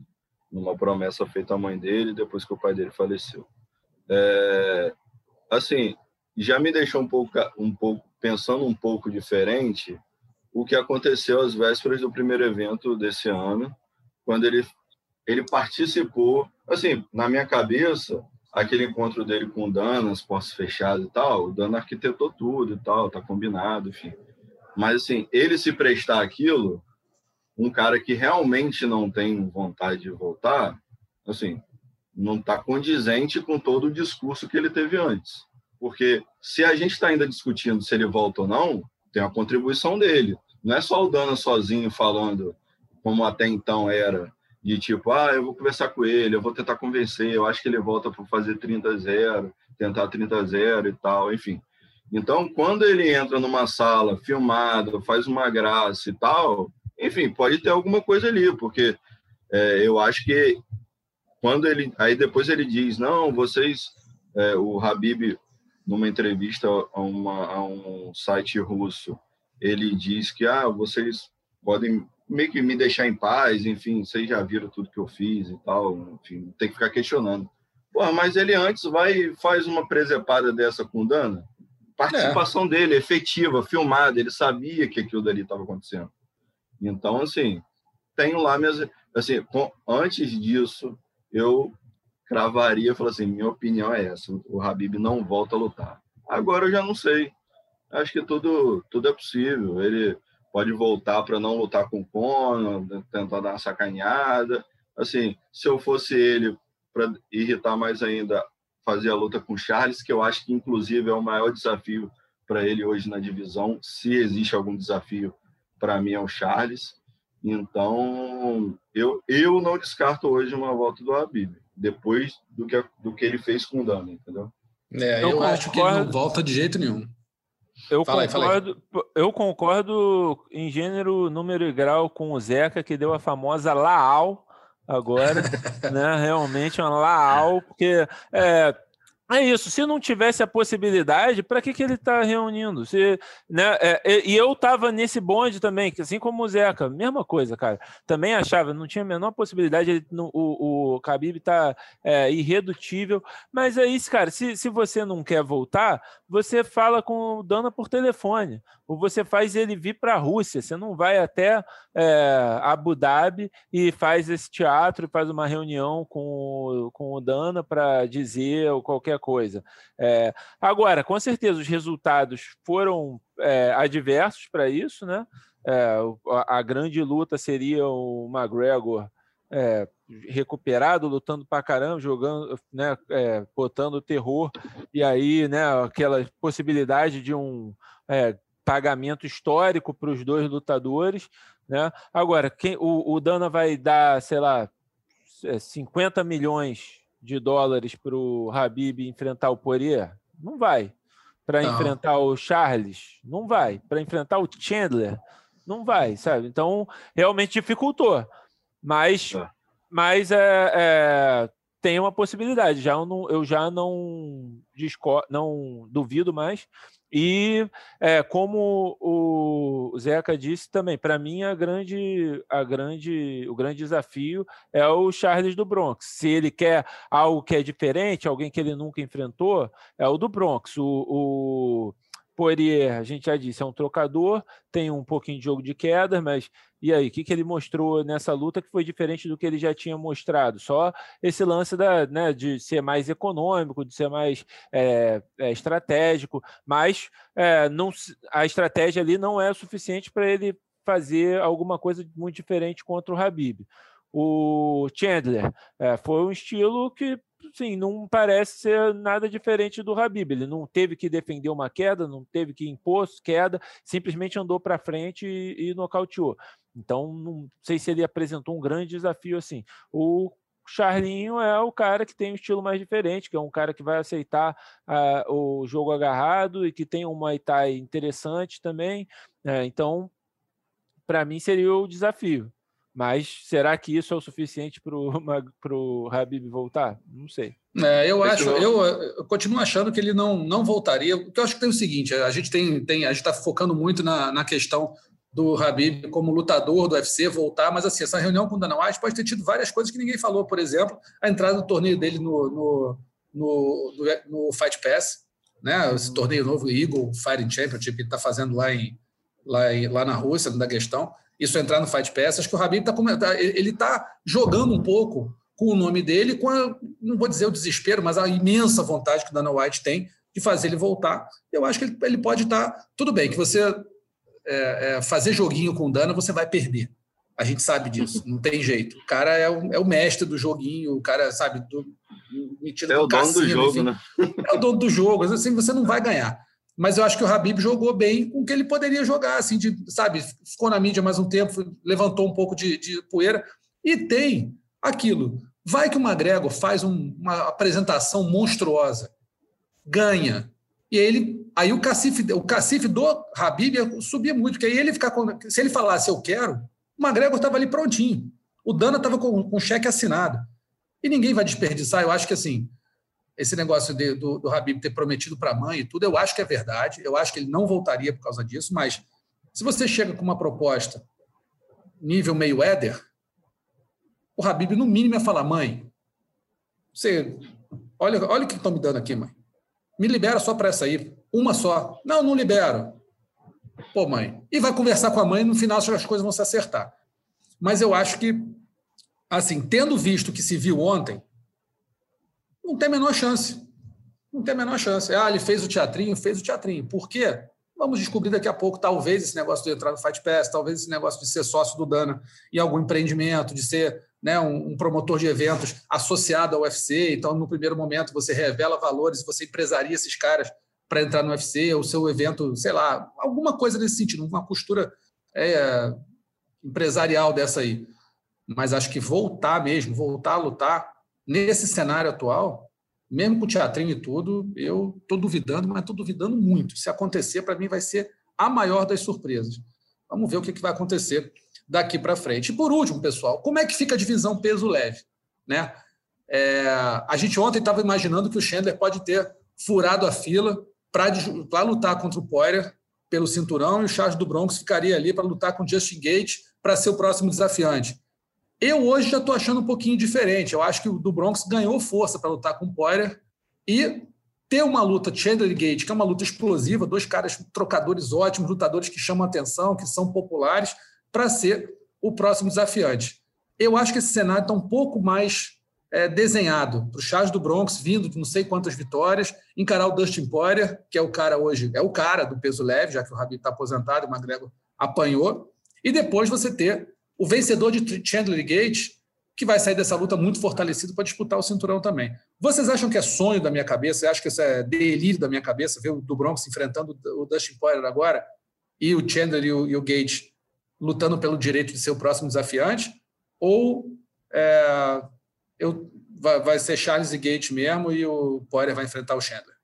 numa promessa feita à mãe dele depois que o pai dele faleceu. É, assim, já me deixou um pouco, um pouco pensando um pouco diferente o que aconteceu às vésperas do primeiro evento desse ano, quando ele ele participou, assim, na minha cabeça, aquele encontro dele com o Dana, as portas fechadas e tal, o Dana arquitetou tudo e tal, tá combinado, enfim. Mas, assim, ele se prestar aquilo, um cara que realmente não tem vontade de voltar, assim, não está condizente com todo o discurso que ele teve antes. Porque se a gente está ainda discutindo se ele volta ou não, tem a contribuição dele. Não é só o Dana sozinho falando, como até então era, de tipo, ah, eu vou conversar com ele, eu vou tentar convencer, eu acho que ele volta para fazer 30-0, tentar 30-0 e tal, enfim. Então, quando ele entra numa sala filmada, faz uma graça e tal, enfim, pode ter alguma coisa ali, porque é, eu acho que quando ele. Aí depois ele diz: não, vocês. É, o Habib, numa entrevista a, uma, a um site russo, ele diz que ah, vocês podem meio que me deixar em paz, enfim, vocês já viram tudo que eu fiz e tal, enfim, tem que ficar questionando. Porra, mas ele antes vai e faz uma presepada dessa com Dana. Participação é. dele, efetiva, filmada, ele sabia que aquilo dali estava acontecendo. Então, assim, tenho lá minhas. Assim, antes disso, eu cravaria, falo assim, minha opinião é essa, o Habib não volta a lutar. Agora eu já não sei. Acho que tudo, tudo é possível. Ele pode voltar para não lutar com o Conor, tentar dar uma sacaneada. Assim, se eu fosse ele, para irritar mais ainda, fazer a luta com o Charles, que eu acho que inclusive é o maior desafio para ele hoje na divisão. Se existe algum desafio, para mim é o Charles. Então, eu, eu não descarto hoje uma volta do Habib, depois do que, do que ele fez com o Dana, entendeu? É, eu, eu acho que ele não volta de jeito nenhum. Eu fala concordo, aí, eu concordo em gênero, número e grau com o Zeca, que deu a famosa Laal agora, né? Realmente uma Laal, porque é, é isso. Se não tivesse a possibilidade, para que, que ele está reunindo? Se, né, é, e eu estava nesse bonde também, assim como o Zeca, mesma coisa, cara. Também achava, não tinha a menor possibilidade, ele, no, o, o Khabib tá é, irredutível. Mas é isso, cara. Se, se você não quer voltar, você fala com o Dana por telefone ou você faz ele vir para a Rússia. Você não vai até é, Abu Dhabi e faz esse teatro, faz uma reunião com, com o Dana para dizer qualquer coisa. É, agora, com certeza, os resultados foram é, adversos para isso, né? A, a, grande luta seria o McGregor é, recuperado, lutando para caramba, jogando, né, é, botando terror, e aí, né, aquela possibilidade de um é, pagamento histórico para os dois lutadores. Né? Agora, quem, o, o Dana vai dar, sei lá, 50 é, milhões de dólares para o Habib enfrentar o Poirier? Não vai. Para enfrentar o Charles? Não vai. Para enfrentar o Chandler? Não vai, sabe? Então, realmente dificultou. Mas, é. mas é, é, tem uma possibilidade. Já eu, não, eu já não, disco, não duvido mais e é, como o Zeca disse também, para mim a grande, a grande, o grande desafio é o Charles do Bronx. Se ele quer algo que é diferente, alguém que ele nunca enfrentou, é o do Bronx. O, o Poirier, a gente já disse, é um trocador, tem um pouquinho de jogo de queda, mas e aí, o que, que ele mostrou nessa luta que foi diferente do que ele já tinha mostrado? Só esse lance da, né, de ser mais econômico, de ser mais é, é, estratégico, mas é, não, a estratégia ali não é suficiente para ele fazer alguma coisa muito diferente contra o Habib. O Chandler é, foi um estilo que sim, não parece ser nada diferente do Habib. Ele não teve que defender uma queda, não teve que impor queda, simplesmente andou para frente e, e nocauteou. Então, não sei se ele apresentou um grande desafio assim. O Charlinho é o cara que tem um estilo mais diferente, que é um cara que vai aceitar uh, o jogo agarrado e que tem um Muay Thai interessante também. É, então, para mim seria o desafio. Mas será que isso é o suficiente para o Habib voltar? Não sei. É, eu acho, eu, eu, continuo achando que ele não, não voltaria. Porque eu acho que tem o seguinte: a gente tem, tem a gente está focando muito na, na questão do Habib como lutador do UFC voltar, mas assim, essa reunião com o Dana White pode ter tido várias coisas que ninguém falou, por exemplo, a entrada do torneio dele no, no, no, no, Fight Pass, né? Esse torneio novo Eagle Fighting Championship que está fazendo lá em, lá, em, lá na Rússia, no Daguestão isso entrar no Fight Pass. Acho que o Habib está tá, ele está jogando um pouco com o nome dele, com a, não vou dizer o desespero, mas a imensa vontade que o Dana White tem de fazer ele voltar. Eu acho que ele, ele pode estar. Tá, tudo bem, que você é, é, fazer joguinho com o Dana, você vai perder. A gente sabe disso, não tem jeito. O cara é o, é o mestre do joguinho, o cara, sabe, do, é o dono cassino, do jogo, enfim, né? É o dono do jogo, assim, você não vai ganhar mas eu acho que o Habib jogou bem com o que ele poderia jogar, assim, de, sabe, ficou na mídia mais um tempo, levantou um pouco de, de poeira, e tem aquilo. Vai que o McGregor faz um, uma apresentação monstruosa, ganha, e ele, aí o cacife, o cacife do Habib subia muito, porque aí ele ficar se ele falasse eu quero, o McGregor estava ali prontinho, o Dana estava com o cheque assinado, e ninguém vai desperdiçar, eu acho que assim, esse negócio de, do, do Habib ter prometido para a mãe e tudo, eu acho que é verdade. Eu acho que ele não voltaria por causa disso, mas se você chega com uma proposta nível meio éder, o Habib, no mínimo, ia falar: mãe, você, olha, olha o que estão me dando aqui, mãe. Me libera só para essa aí, uma só. Não, não libero. Pô, mãe. E vai conversar com a mãe, no final as coisas vão se acertar. Mas eu acho que, assim, tendo visto o que se viu ontem, não tem a menor chance. Não tem a menor chance. Ah, ele fez o teatrinho, fez o teatrinho. Por quê? Vamos descobrir daqui a pouco, talvez esse negócio de entrar no Fight Pass, talvez esse negócio de ser sócio do Dana em algum empreendimento, de ser né, um, promotor de eventos associado ao UFC. Então, no primeiro momento, você revela valores, você empresaria esses caras para entrar no UFC, o seu evento, sei lá, alguma coisa nesse sentido, uma postura é, empresarial dessa aí. Mas acho que voltar mesmo, voltar a lutar, nesse cenário atual, mesmo com o teatrinho e tudo, eu estou duvidando, mas estou duvidando muito. Se acontecer, para mim vai ser a maior das surpresas. Vamos ver o que, que vai acontecer daqui para frente. E por último, pessoal, como é que fica a divisão peso leve? Né? É, a gente ontem estava imaginando que o Chandler pode ter furado a fila para lutar contra o Poirier pelo cinturão e o Charles do Bronx ficaria ali para lutar com o Justin Gate para ser o próximo desafiante. Eu hoje já estou achando um pouquinho diferente. Eu acho que o do Bronx ganhou força para lutar com o Poirier e ter uma luta Chandler Gate, que é uma luta explosiva, dois caras trocadores ótimos, lutadores que chamam atenção, que são populares, para ser o próximo desafiante. Eu acho que esse cenário está um pouco mais é, desenhado para o Charles do Bronx, vindo de não sei quantas vitórias, encarar o Dustin Poirier, que é o cara hoje, é o cara do peso leve, já que o Rabi está aposentado, o McGregor apanhou, e depois você ter o vencedor de Chandler Gate, que vai sair dessa luta muito fortalecido para disputar o cinturão também. Vocês acham que é sonho da minha cabeça? Você acha que isso é delírio da minha cabeça, ver o do Bronx enfrentando o Dustin Poirier agora e o Chandler e o, e o Gate lutando pelo direito de ser o próximo desafiante? Ou é, eu, vai, vai, ser Charles e Gate mesmo e o Poirier vai enfrentar o Chandler?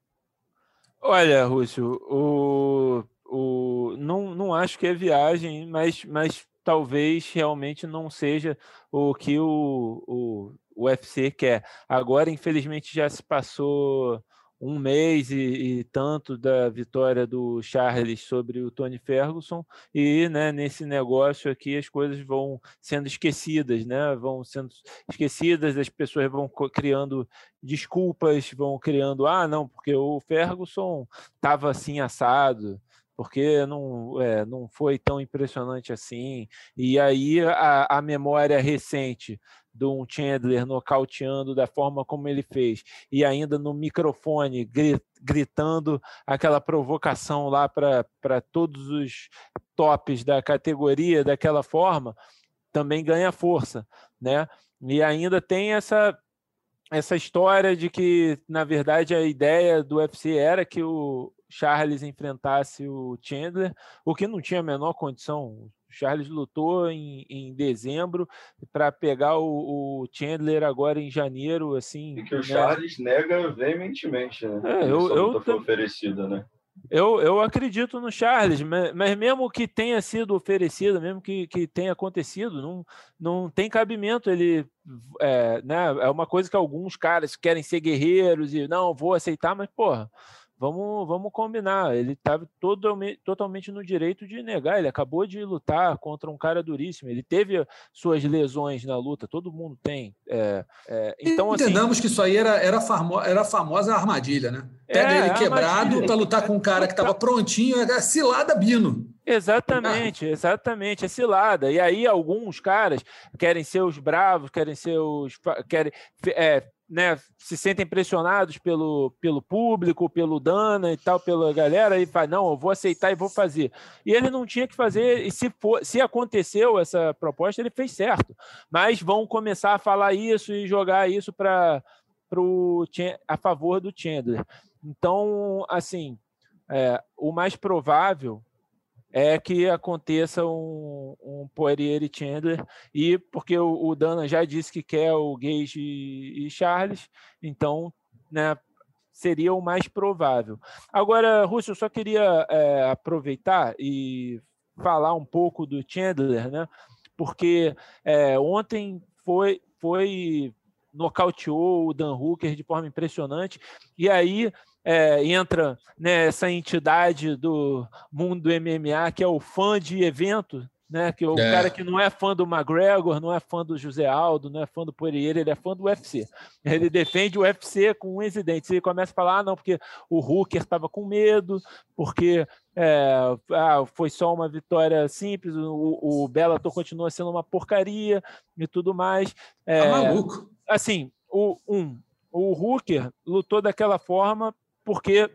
Olha, Rússio, o, o, não, não acho que é viagem, mas, mas talvez realmente não seja o que o, o, o UFC quer. Agora, infelizmente, já se passou um mês e, e, tanto da vitória do Charles sobre o Tony Ferguson e né, nesse negócio aqui as coisas vão sendo esquecidas, né? Vão sendo esquecidas, as pessoas vão criando desculpas, vão criando ah não porque o Ferguson estava assim assado, porque não, é, não foi tão impressionante assim. E aí a, a memória recente de um Chandler nocauteando da forma como ele fez, e ainda no microfone gritando aquela provocação lá para todos os tops da categoria daquela forma, também ganha força, né? E ainda tem essa essa história de que, na verdade, a ideia do UFC era que o, Charles enfrentasse o Chandler, o que não tinha a menor condição. O Charles lutou em, em dezembro para pegar o, o, Chandler agora em janeiro, assim. E que o né? Charles nega veementemente, né? É, eu, eu foi oferecida, né? Eu, eu acredito no Charles, mas, mas, mesmo que tenha sido oferecido, mesmo que, que tenha acontecido, não, não tem cabimento. Ele é, né, é uma coisa que alguns caras querem ser guerreiros e não vou aceitar, mas porra vamos, vamos combinar. Ele estava totalmente, no direito de negar. Ele acabou de lutar contra um cara duríssimo. Ele teve suas lesões na luta, todo mundo tem. É, é, então, assim Entendamos assim, que isso aí era, era, famo, era a famosa armadilha, né? Pega é, ele quebrado para lutar com um cara que estava prontinho, é cilada Bino. Exatamente, exatamente, é cilada. E aí alguns caras querem ser os bravos, querem ser os querem é, né, se sentem pressionados pelo, pelo público, pelo Dana e tal, pela galera, e fala, não, eu vou aceitar e vou fazer. E ele não tinha que fazer, e se, for, se aconteceu essa proposta, ele fez certo. Mas vão começar a falar isso e jogar isso para a favor do Chandler. Então, assim, é, o mais provável é que aconteça um, um Poirier e Chandler, e porque o, o, Dana já disse que quer o Gage e, e Charles, então né, seria o mais provável. Agora, Russo, eu só queria é, aproveitar e falar um pouco do Chandler, né? Porque é, ontem foi, foi nocauteou o Dan Hooker de forma impressionante, e aí é, entra nessa né, entidade do mundo do MMA, que é o fã de evento, né? Que é o é. cara que não é fã do McGregor, não é fã do José Aldo, não é fã do Poirier, ele é fã do UFC. Ele defende o UFC com um incidente. Ele começa a falar, ah, não, porque o Hooker estava com medo, porque é, ah, foi só uma vitória simples, o, o Bellator continua sendo uma porcaria e tudo mais. É, tá maluco. Assim, o, um, o Hooker lutou daquela forma porque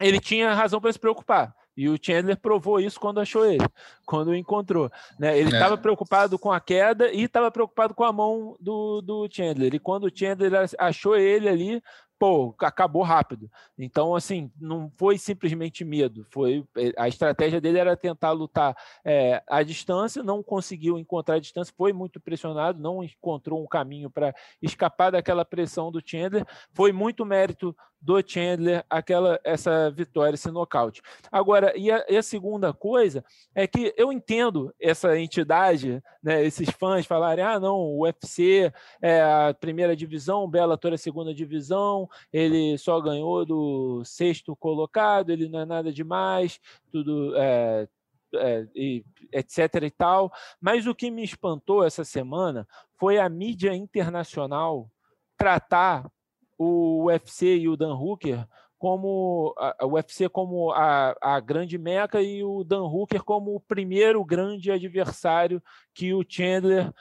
ele tinha razão para se preocupar. E o Chandler provou isso quando achou ele, quando o encontrou. Né? Ele estava é. preocupado com a queda e estava preocupado com a mão do, do Chandler. E quando o Chandler achou ele ali, pô, acabou rápido. Então, assim, não foi simplesmente medo. Foi eh, a estratégia dele era tentar lutar é, à distância, não conseguiu encontrar a distância, foi muito pressionado, não encontrou um caminho para escapar daquela pressão do Chandler. Foi muito mérito do Chandler aquela essa vitória, esse nocaute. Agora, e a, e a, segunda coisa é que eu entendo essa entidade, né, esses fãs falarem: ah, não, o UFC é a primeira divisão, Bellator é a segunda divisão, ele só ganhou do sexto colocado, ele não é nada demais, tudo. É, é, e, etc e tal. Mas o que me espantou essa semana foi a mídia internacional tratar o UFC e o Dan Hooker como a, UFC como a, a grande meca e o Dan Hooker como o primeiro grande adversário que o Chandler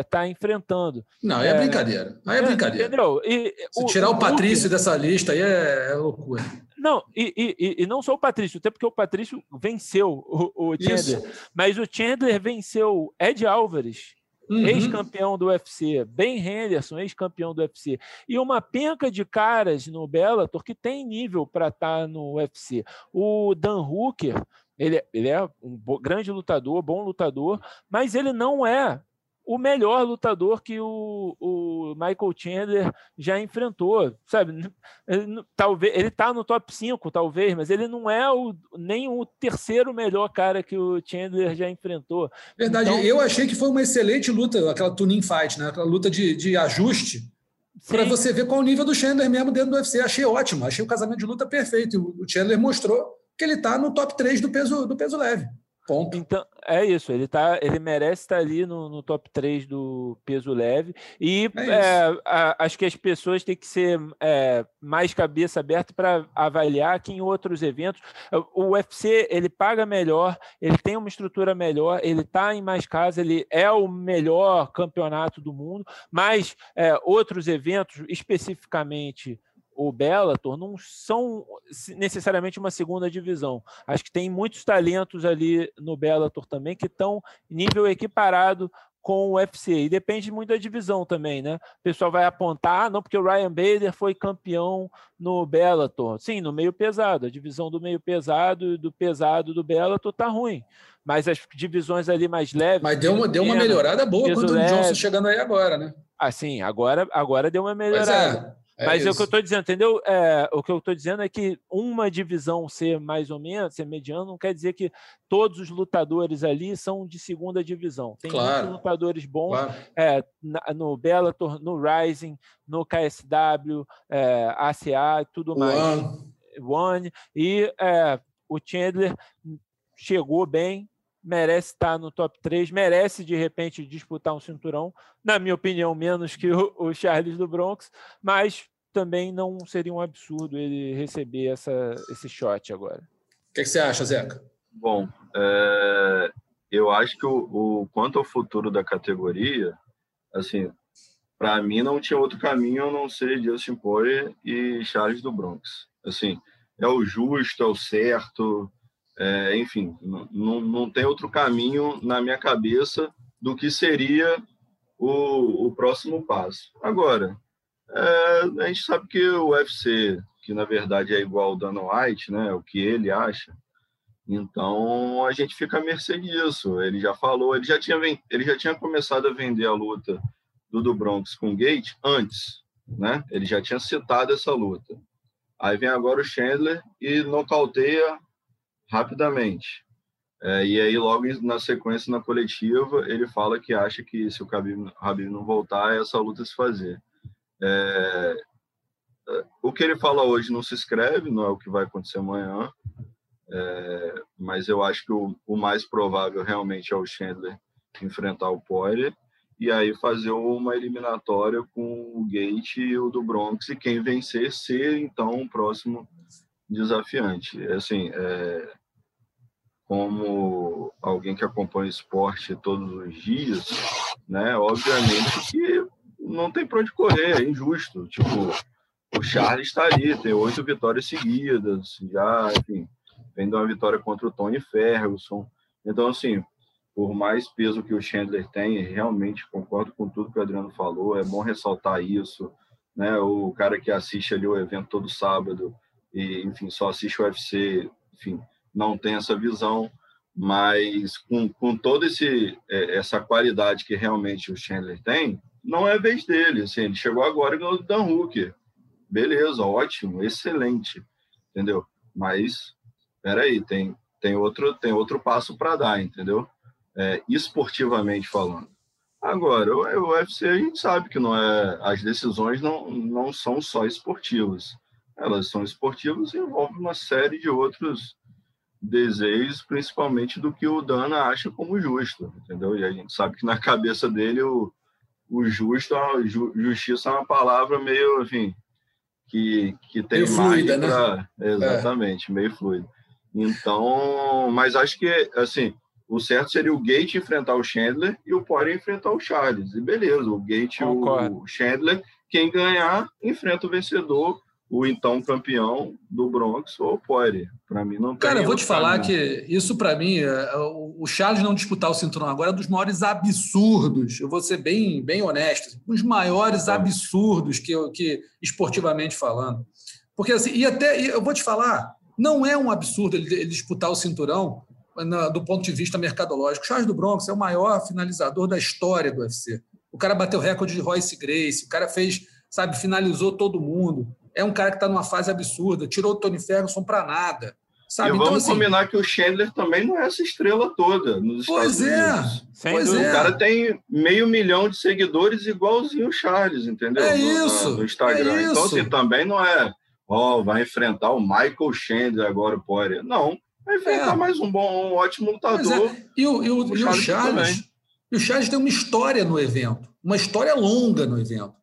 está é, enfrentando. Não, é, é brincadeira. Aí é, é brincadeira. Entendeu? E, Se o, tirar o, o Patrício Hooker, dessa lista aí é, é loucura. Não, e, e, e, não só o Patrício, até porque o Patrício venceu o, o Chandler, Isso. mas o Chandler venceu Ed Álvares, Uhum. ex-campeão do UFC, Ben Henderson, ex-campeão do UFC, e uma penca de caras no Bellator que tem nível para estar tá no UFC. O Dan Hooker, ele, ele é um grande lutador, bom lutador, mas ele não é o melhor lutador que o, o Michael Chandler já enfrentou, sabe? Ele, talvez ele tá no top 5, talvez, mas ele não é o, nem o terceiro melhor cara que o Chandler já enfrentou. Verdade, então, eu achei que foi uma excelente luta, aquela tuning fight, né? Aquela luta de, de ajuste. Para você ver qual o nível do Chandler mesmo dentro do UFC. Achei ótimo, achei o casamento de luta perfeito. O Chandler mostrou que ele está no top 3 do peso, do peso leve. Ponto. Então, é isso, ele, tá, ele merece estar ali no, no top 3 do peso leve. E é é, a, acho que as pessoas têm que ser é, mais cabeça aberta para avaliar que em outros eventos. O UFC ele paga melhor, ele tem uma estrutura melhor, ele está em mais casas, ele é o melhor campeonato do mundo, mas é, outros eventos, especificamente o Bellator não são necessariamente uma segunda divisão. Acho que tem muitos talentos ali no Bellator também que estão nível equiparado com o UFC. E depende muito da divisão também, né? O pessoal vai apontar, ah, não, porque o Ryan Bader foi campeão no Bellator. Sim, no meio pesado. A divisão do meio pesado e do pesado do Bellator tá ruim. Mas as divisões ali mais leves. Mas deu uma, deu uma melhorada boa quando o Johnson chegando aí agora, né? Ah, sim, agora, agora deu uma melhorada. É Mas isso. é o que eu estou dizendo, entendeu? É, o que eu estou dizendo é que uma divisão ser mais ou menos, ser mediano, não quer dizer que todos os lutadores ali são de segunda divisão. Tem claro. muitos lutadores bons claro. é, no Bellator, no Rising, no KSW, é, ACA e tudo mais. One. One. E é, o Chandler chegou bem, merece estar no top 3, merece de repente disputar um cinturão, na minha opinião, menos que o, o Charles do Bronx, mas também não seria um absurdo ele receber essa, esse shot agora. O que, que você acha, Zeca? Bom, é, eu acho que o, o, quanto ao futuro da categoria, assim, para mim não tinha outro caminho a não ser Justin Poirier e Charles do Bronx. Assim, é o justo, é o certo, é, enfim, não, não tem outro caminho na minha cabeça do que seria o, o próximo passo. Agora, é, a gente sabe que o UFC, que na verdade é igual ao Dana White, né, o que ele acha, então a gente fica à mercê disso. Ele já falou, ele já tinha, ele já tinha começado a vender a luta do, do Bronx com Gate antes, né? Ele já tinha citado essa luta. Aí vem agora o Chandler e nocauteia rapidamente. É, e aí, logo na sequência, na coletiva, ele fala que acha que se o Khabib, não voltar, é essa luta se fazer. É, o que ele fala hoje não se escreve, não é o que vai acontecer amanhã, é, mas eu acho que o, o, mais provável realmente é o Chandler enfrentar o Poirier e aí fazer uma eliminatória com o Gate e o do Bronx e quem vencer ser então o próximo desafiante. Assim, é, como alguém que acompanha esporte todos os dias, né? Obviamente que não tem para onde correr, é injusto. Tipo, o Charles está ali, tem oito vitórias seguidas, já, enfim, vem de uma vitória contra o Tony Ferguson. Então, assim, por mais peso que o Chandler tem, realmente concordo com tudo que o Adriano falou, é bom ressaltar isso, né? O cara que assiste ali o evento todo sábado, e, enfim, só assiste o UFC, enfim, não tem essa visão, mas com, com toda esse, é, essa qualidade que realmente o Chandler tem, não é vez dele, assim, ele chegou agora e ganhou do Dan Hooker, beleza, ótimo, excelente, entendeu? Mas, peraí, tem, tem, outro, tem outro passo para dar, entendeu? É, esportivamente falando. Agora, o UFC a gente sabe que não é, as decisões não, não são só esportivas elas são esportivas e envolvem uma série de outros desejos, principalmente do que o Dana acha como justo, entendeu? E a gente sabe que na cabeça dele o, o justo, a justiça é uma palavra meio, enfim, que, que tem meio fluida, pra, né? Exatamente, é. meio fluida. Então, mas acho que, assim, o certo seria o Gate enfrentar o Chandler e o Poirier enfrentar o Charles. E beleza, o Gate e o Chandler, quem ganhar, enfrenta o vencedor o então campeão do Bronx ou o Poirier. Para mim não Cara, eu vou te falar que isso para mim, é, o Charles não disputar o cinturão agora é dos maiores absurdos. Eu vou ser bem, bem honesto, um dos maiores é. absurdos que, que esportivamente falando. Porque assim, e até eu vou te falar, não é um absurdo ele, ele disputar o cinturão na, do ponto de vista mercadológico. O Charles do Bronx é o maior finalizador da história do UFC. O cara bateu recorde de Royce Grace, o cara fez, sabe, finalizou todo mundo é um cara que está numa fase absurda, tirou o Tony Ferguson para nada. Sabe? E vamos então, assim, combinar que o Chandler também não é essa estrela toda nos pois Estados é, Unidos. Pois é. O cara tem meio milhão de seguidores igualzinho o Charles, entendeu? É no, isso. No Instagram. É então, assim, também não é, ó, oh, vai enfrentar o Michael Chandler agora, o Poirier. Não, vai enfrentar é. mais um bom, um ótimo lutador. É. E, o, e, o, o, e o Charles, e o Charles tem uma história no evento, uma história longa no evento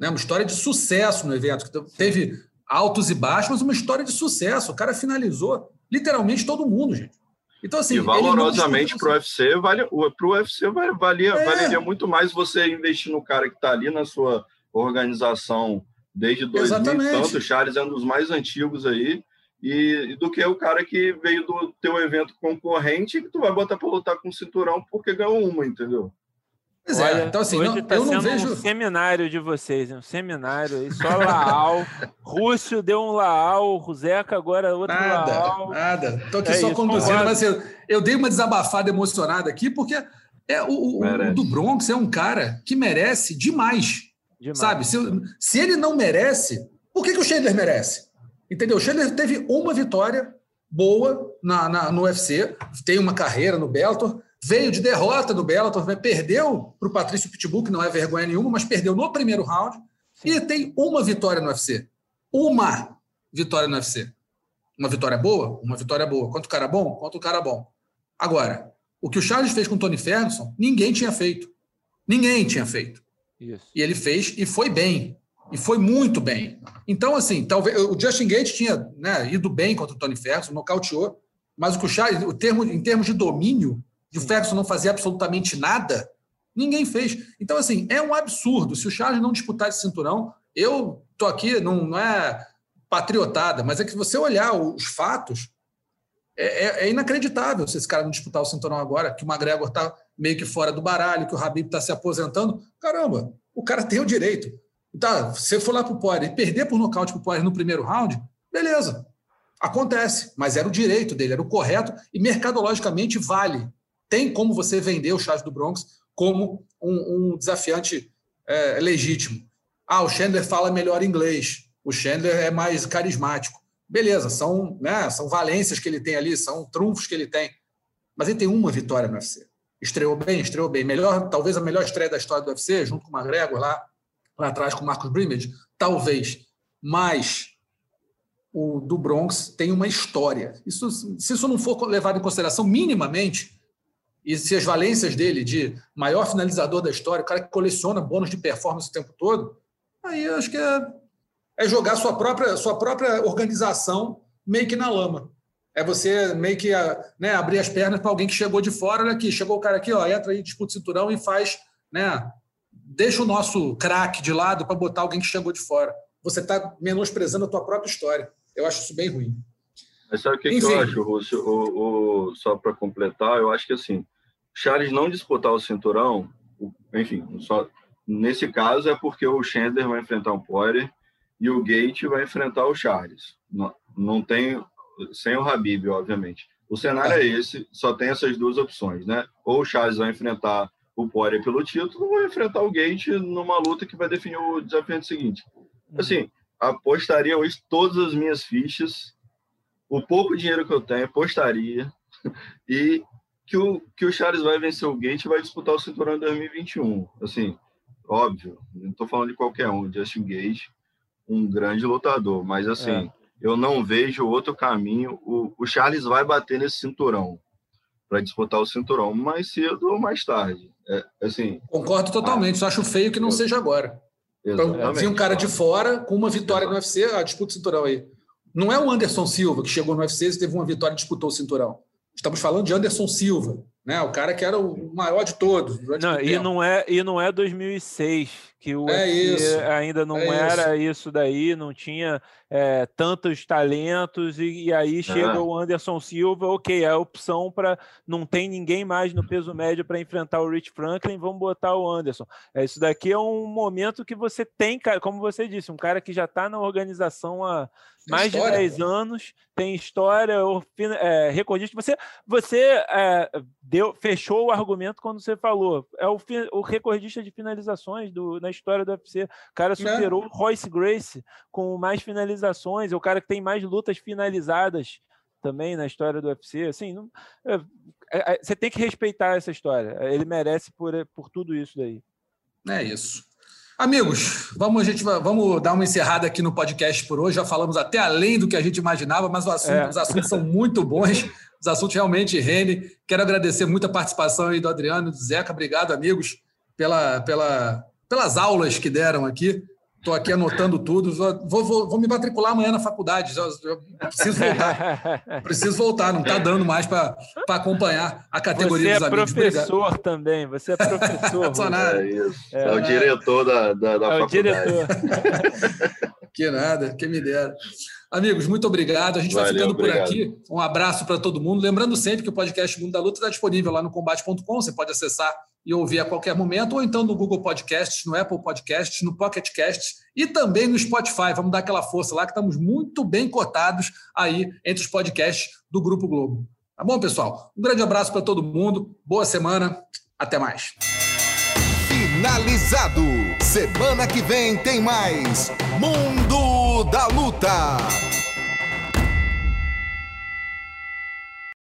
né? uma história de sucesso no evento, que teve altos e baixos, mas uma história de sucesso. O cara finalizou literalmente todo mundo, gente. Então, assim, e valorosamente para o UFC, vale, para o UFC valia, é. valeria muito mais você investir no cara que está ali na sua organização desde 2000 Exatamente. tanto. O Charles é um dos mais antigos aí. E, do que o cara que veio do teu evento concorrente que tu vai botar para lutar com o cinturão porque ganhou uma, entendeu? Pois é, Olha, então assim, hoje não, tá eu não vejo. um seminário de vocês, um seminário aí, só Laal. Rússio deu um Laal, Zeca agora outro nada, Laal. Nada, Tô aqui é só isso, conduzindo, mas eu, eu dei uma desabafada emocionada aqui, porque é o, o, o, do Bronx é um cara que merece demais. Demais. Sabe? Se, se ele não merece, por que, que o Chandler merece? Entendeu? O Chandler teve uma vitória boa na, na, no UFC, tem uma carreira no Bellator, veio de derrota do Bellator, perdeu para o Patrício Pitbull, que não é vergonha nenhuma, mas perdeu no primeiro round, e tem uma vitória no UFC. Uma vitória no UFC. Uma vitória boa? Uma vitória boa. Quanto o cara bom? Quanto o cara bom. Agora, o que o Charles fez com o Tony Ferguson, ninguém tinha feito. Ninguém tinha feito. Isso. E ele fez e foi bem. E foi muito bem. Então, assim, talvez o Justin Gates tinha né, ido bem contra o Tony Ferguson, nocauteou, mas o que o Charles, o termo, em termos de domínio, de o Ferguson não fazer absolutamente nada, ninguém fez. Então, assim, é um absurdo. Se o Charles não disputar esse cinturão, eu tô aqui, não, não é patriotada, mas é que você olhar os fatos, é, é, é, inacreditável se esse cara não disputar o cinturão agora, que o McGregor está meio que fora do baralho, que o Habib está se aposentando. Caramba, o cara tem o direito. Tá, você for lá para o Poirier e perder por nocaute para o Poirier no primeiro round, beleza. Acontece, mas era o direito dele, era o correto e mercadologicamente vale. Tem como você vender o Charles do Bronx como um, um desafiante é, legítimo. Ah, o Chandler fala melhor inglês, o Chandler é mais carismático. Beleza, são, né, são valências que ele tem ali, são trunfos que ele tem. Mas ele tem uma vitória no UFC. Estreou bem, estreou bem. Melhor, talvez a melhor estreia da história do UFC, junto com o McGregor lá, lá atrás com o Marcos Brimage, talvez. Mas o do Bronx tem uma história. Isso, se isso não for levado em consideração minimamente, e se as valências dele de maior finalizador da história, o cara que coleciona bônus de performance o tempo todo, aí acho que é, é jogar sua própria, sua própria organização meio que na lama. É você meio que né, abrir as pernas para alguém que chegou de fora, olha aqui, chegou o cara aqui, ó, entra aí, disputa o cinturão e faz né, deixa o nosso craque de lado para botar alguém que chegou de fora. Você está menosprezando a tua própria história. Eu acho isso bem ruim. Mas sabe o que, que eu acho, Rússio? O, o, só para completar, eu acho que assim, Charles não disputar o cinturão, enfim, só nesse caso é porque o Chandler vai enfrentar o Poirier e o Gate vai enfrentar o Charles. Não, não tem sem o Habib, obviamente. O cenário é esse, só tem essas duas opções, né? Ou o Charles vai enfrentar o Poirier pelo título, vou enfrentar o Gate numa luta que vai definir o desafio seguinte. Assim, apostaria hoje todas as minhas fichas, o pouco dinheiro que eu tenho, apostaria, e que o, que o Charles vai vencer o Gate e vai disputar o cinturão em 2021. Assim, óbvio, não estou falando de qualquer um, Justin Gate, um grande lutador, mas assim, é. eu não vejo outro caminho. O, o Charles vai bater nesse cinturão para disputar o cinturão mais cedo ou mais tarde. É, assim, Concordo totalmente, só acho feio que não eu, seja agora. Então, vi um cara de fora com uma vitória no UFC, a ah, disputa o cinturão aí. Não é o Anderson Silva que chegou no UFC e teve uma vitória e disputou o cinturão. Estamos falando de Anderson Silva, né? O cara que era o maior de todos. Não, e não é e não é 2006 que o é UFC ainda não é era isso. isso. daí, não tinha é, tantos talentos e, e aí chega ah. o Anderson Silva, ok, é a opção para não tem ninguém mais no peso médio para enfrentar o Rich Franklin, vamos botar o Anderson. É, isso daqui é um momento que você tem, como você disse, um cara que já está na organização há mais história, de 10 anos, tem história, é, recordista. Você, você é, deu, fechou o argumento quando você falou. É o, o recordista de finalizações do, na história do UFC. O cara superou o Royce Grace com mais finalizações, é o cara que tem mais lutas finalizadas também na história do UFC. Assim, não, é, é, é, você tem que respeitar essa história. Ele merece por, por tudo isso daí. É isso. Amigos, vamos, a gente, vamos dar uma encerrada aqui no podcast por hoje. Já falamos até além do que a gente imaginava, mas assunto, é. os assuntos são muito bons. Os assuntos realmente rendem. Quero agradecer muito a participação aí do Adriano e do Zeca. Obrigado, amigos, pela, pela, pelas aulas que deram aqui. Estou aqui anotando tudo. Vou, vou, vou, me matricular amanhã na faculdade. Já, já preciso voltar. preciso voltar. Não está dando mais para acompanhar a categoria você dos amigos. Você é professor Obrigado. também. Você é professor. é, isso. É, é, o diretor da, da, da é faculdade. O diretor. que nada, que me dera. Amigos, muito obrigado. A gente Valeu, vai ficando por obrigado. aqui. Um abraço para todo mundo. Lembrando sempre que o podcast Mundo da Luta está disponível lá no combate.com. Você pode acessar e ouvir a qualquer momento, ou então no Google Podcasts, no Apple Podcasts, no Pocket Casts e também no Spotify. Vamos dar aquela força lá que estamos muito bem cotados aí entre os podcasts do Grupo Globo. Tá bom, pessoal? Um grande abraço para todo mundo. Boa semana. Até mais finalizado. Semana que vem tem mais Mundo da Luta.